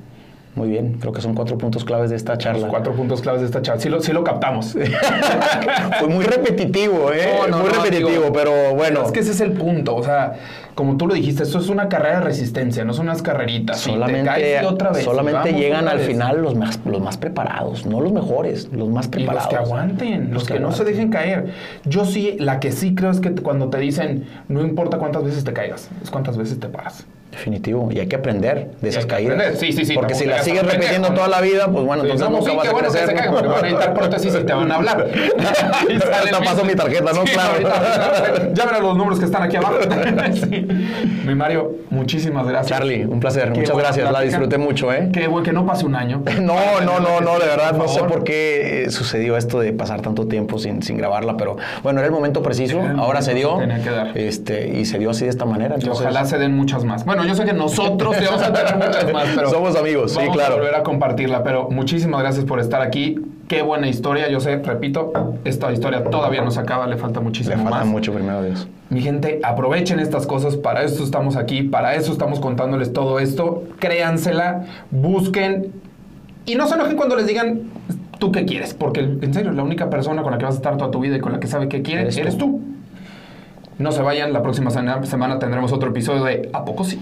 Muy bien. Creo que son cuatro puntos claves de esta charla. Los cuatro puntos claves de esta charla. Sí lo, sí lo captamos. Fue muy repetitivo, ¿eh? No, no, muy no, repetitivo, digo, pero bueno. Es que ese es el punto. O sea, como tú lo dijiste, esto es una carrera de resistencia, no son unas carreritas. Solamente caes otra vez. solamente vamos llegan al vez. final los más, los más preparados, no los mejores, los más Y los preparados. que aguanten, los, que, no se dejen caer. Yo sí, la que sí creo es que cuando te dicen, no importa cuántas veces te caigas, es cuántas veces te paras. Definitivo. Y hay que aprender de esas que caídas. aprender. Sí, sí, sí, Porque si las sigues repitiendo toda la vida, pues bueno, entonces no, nunca sí, vas a bueno que crecer. se caigan, porque van a necesitar prótesis y te van a hablar. Ahorita paso mi tarjeta, ¿no? Sí, Claro. ahorita, ya verán los números que están aquí abajo. Sí. Mi Mario, muchísimas gracias. Charlie, un placer. Qué Muchas gracias. La disfruté mucho, ¿eh? Qué bueno que no pase un año. No, no, no, no, de verdad, no sé por qué eh, sucedió esto de pasar tanto tiempo sin, sin grabarla, pero bueno, era el momento preciso, ahora se dio. que tenía que dar. Este, y se dio así de esta manera. Y Entonces, ojalá se den muchas más. Bueno, yo sé que nosotros sí vamos a tener muchas más, pero Somos amigos, sí, vamos claro. a volver a compartirla. Pero muchísimas gracias por estar aquí. Qué buena historia. Yo sé, repito, esta historia todavía no se acaba, le falta le muchísimo falta más. mucho, primero Dios. Mi gente, aprovechen estas cosas, para eso estamos aquí, para eso estamos contándoles todo esto. Créansela, busquen y no se enojen cuando les digan tú qué quieres, porque en serio, la única persona con la que vas a estar toda tu vida y con la que sabe qué quiere Eres eres, tú. No se vayan, la próxima semana tendremos otro episodio de ¿A poco sí?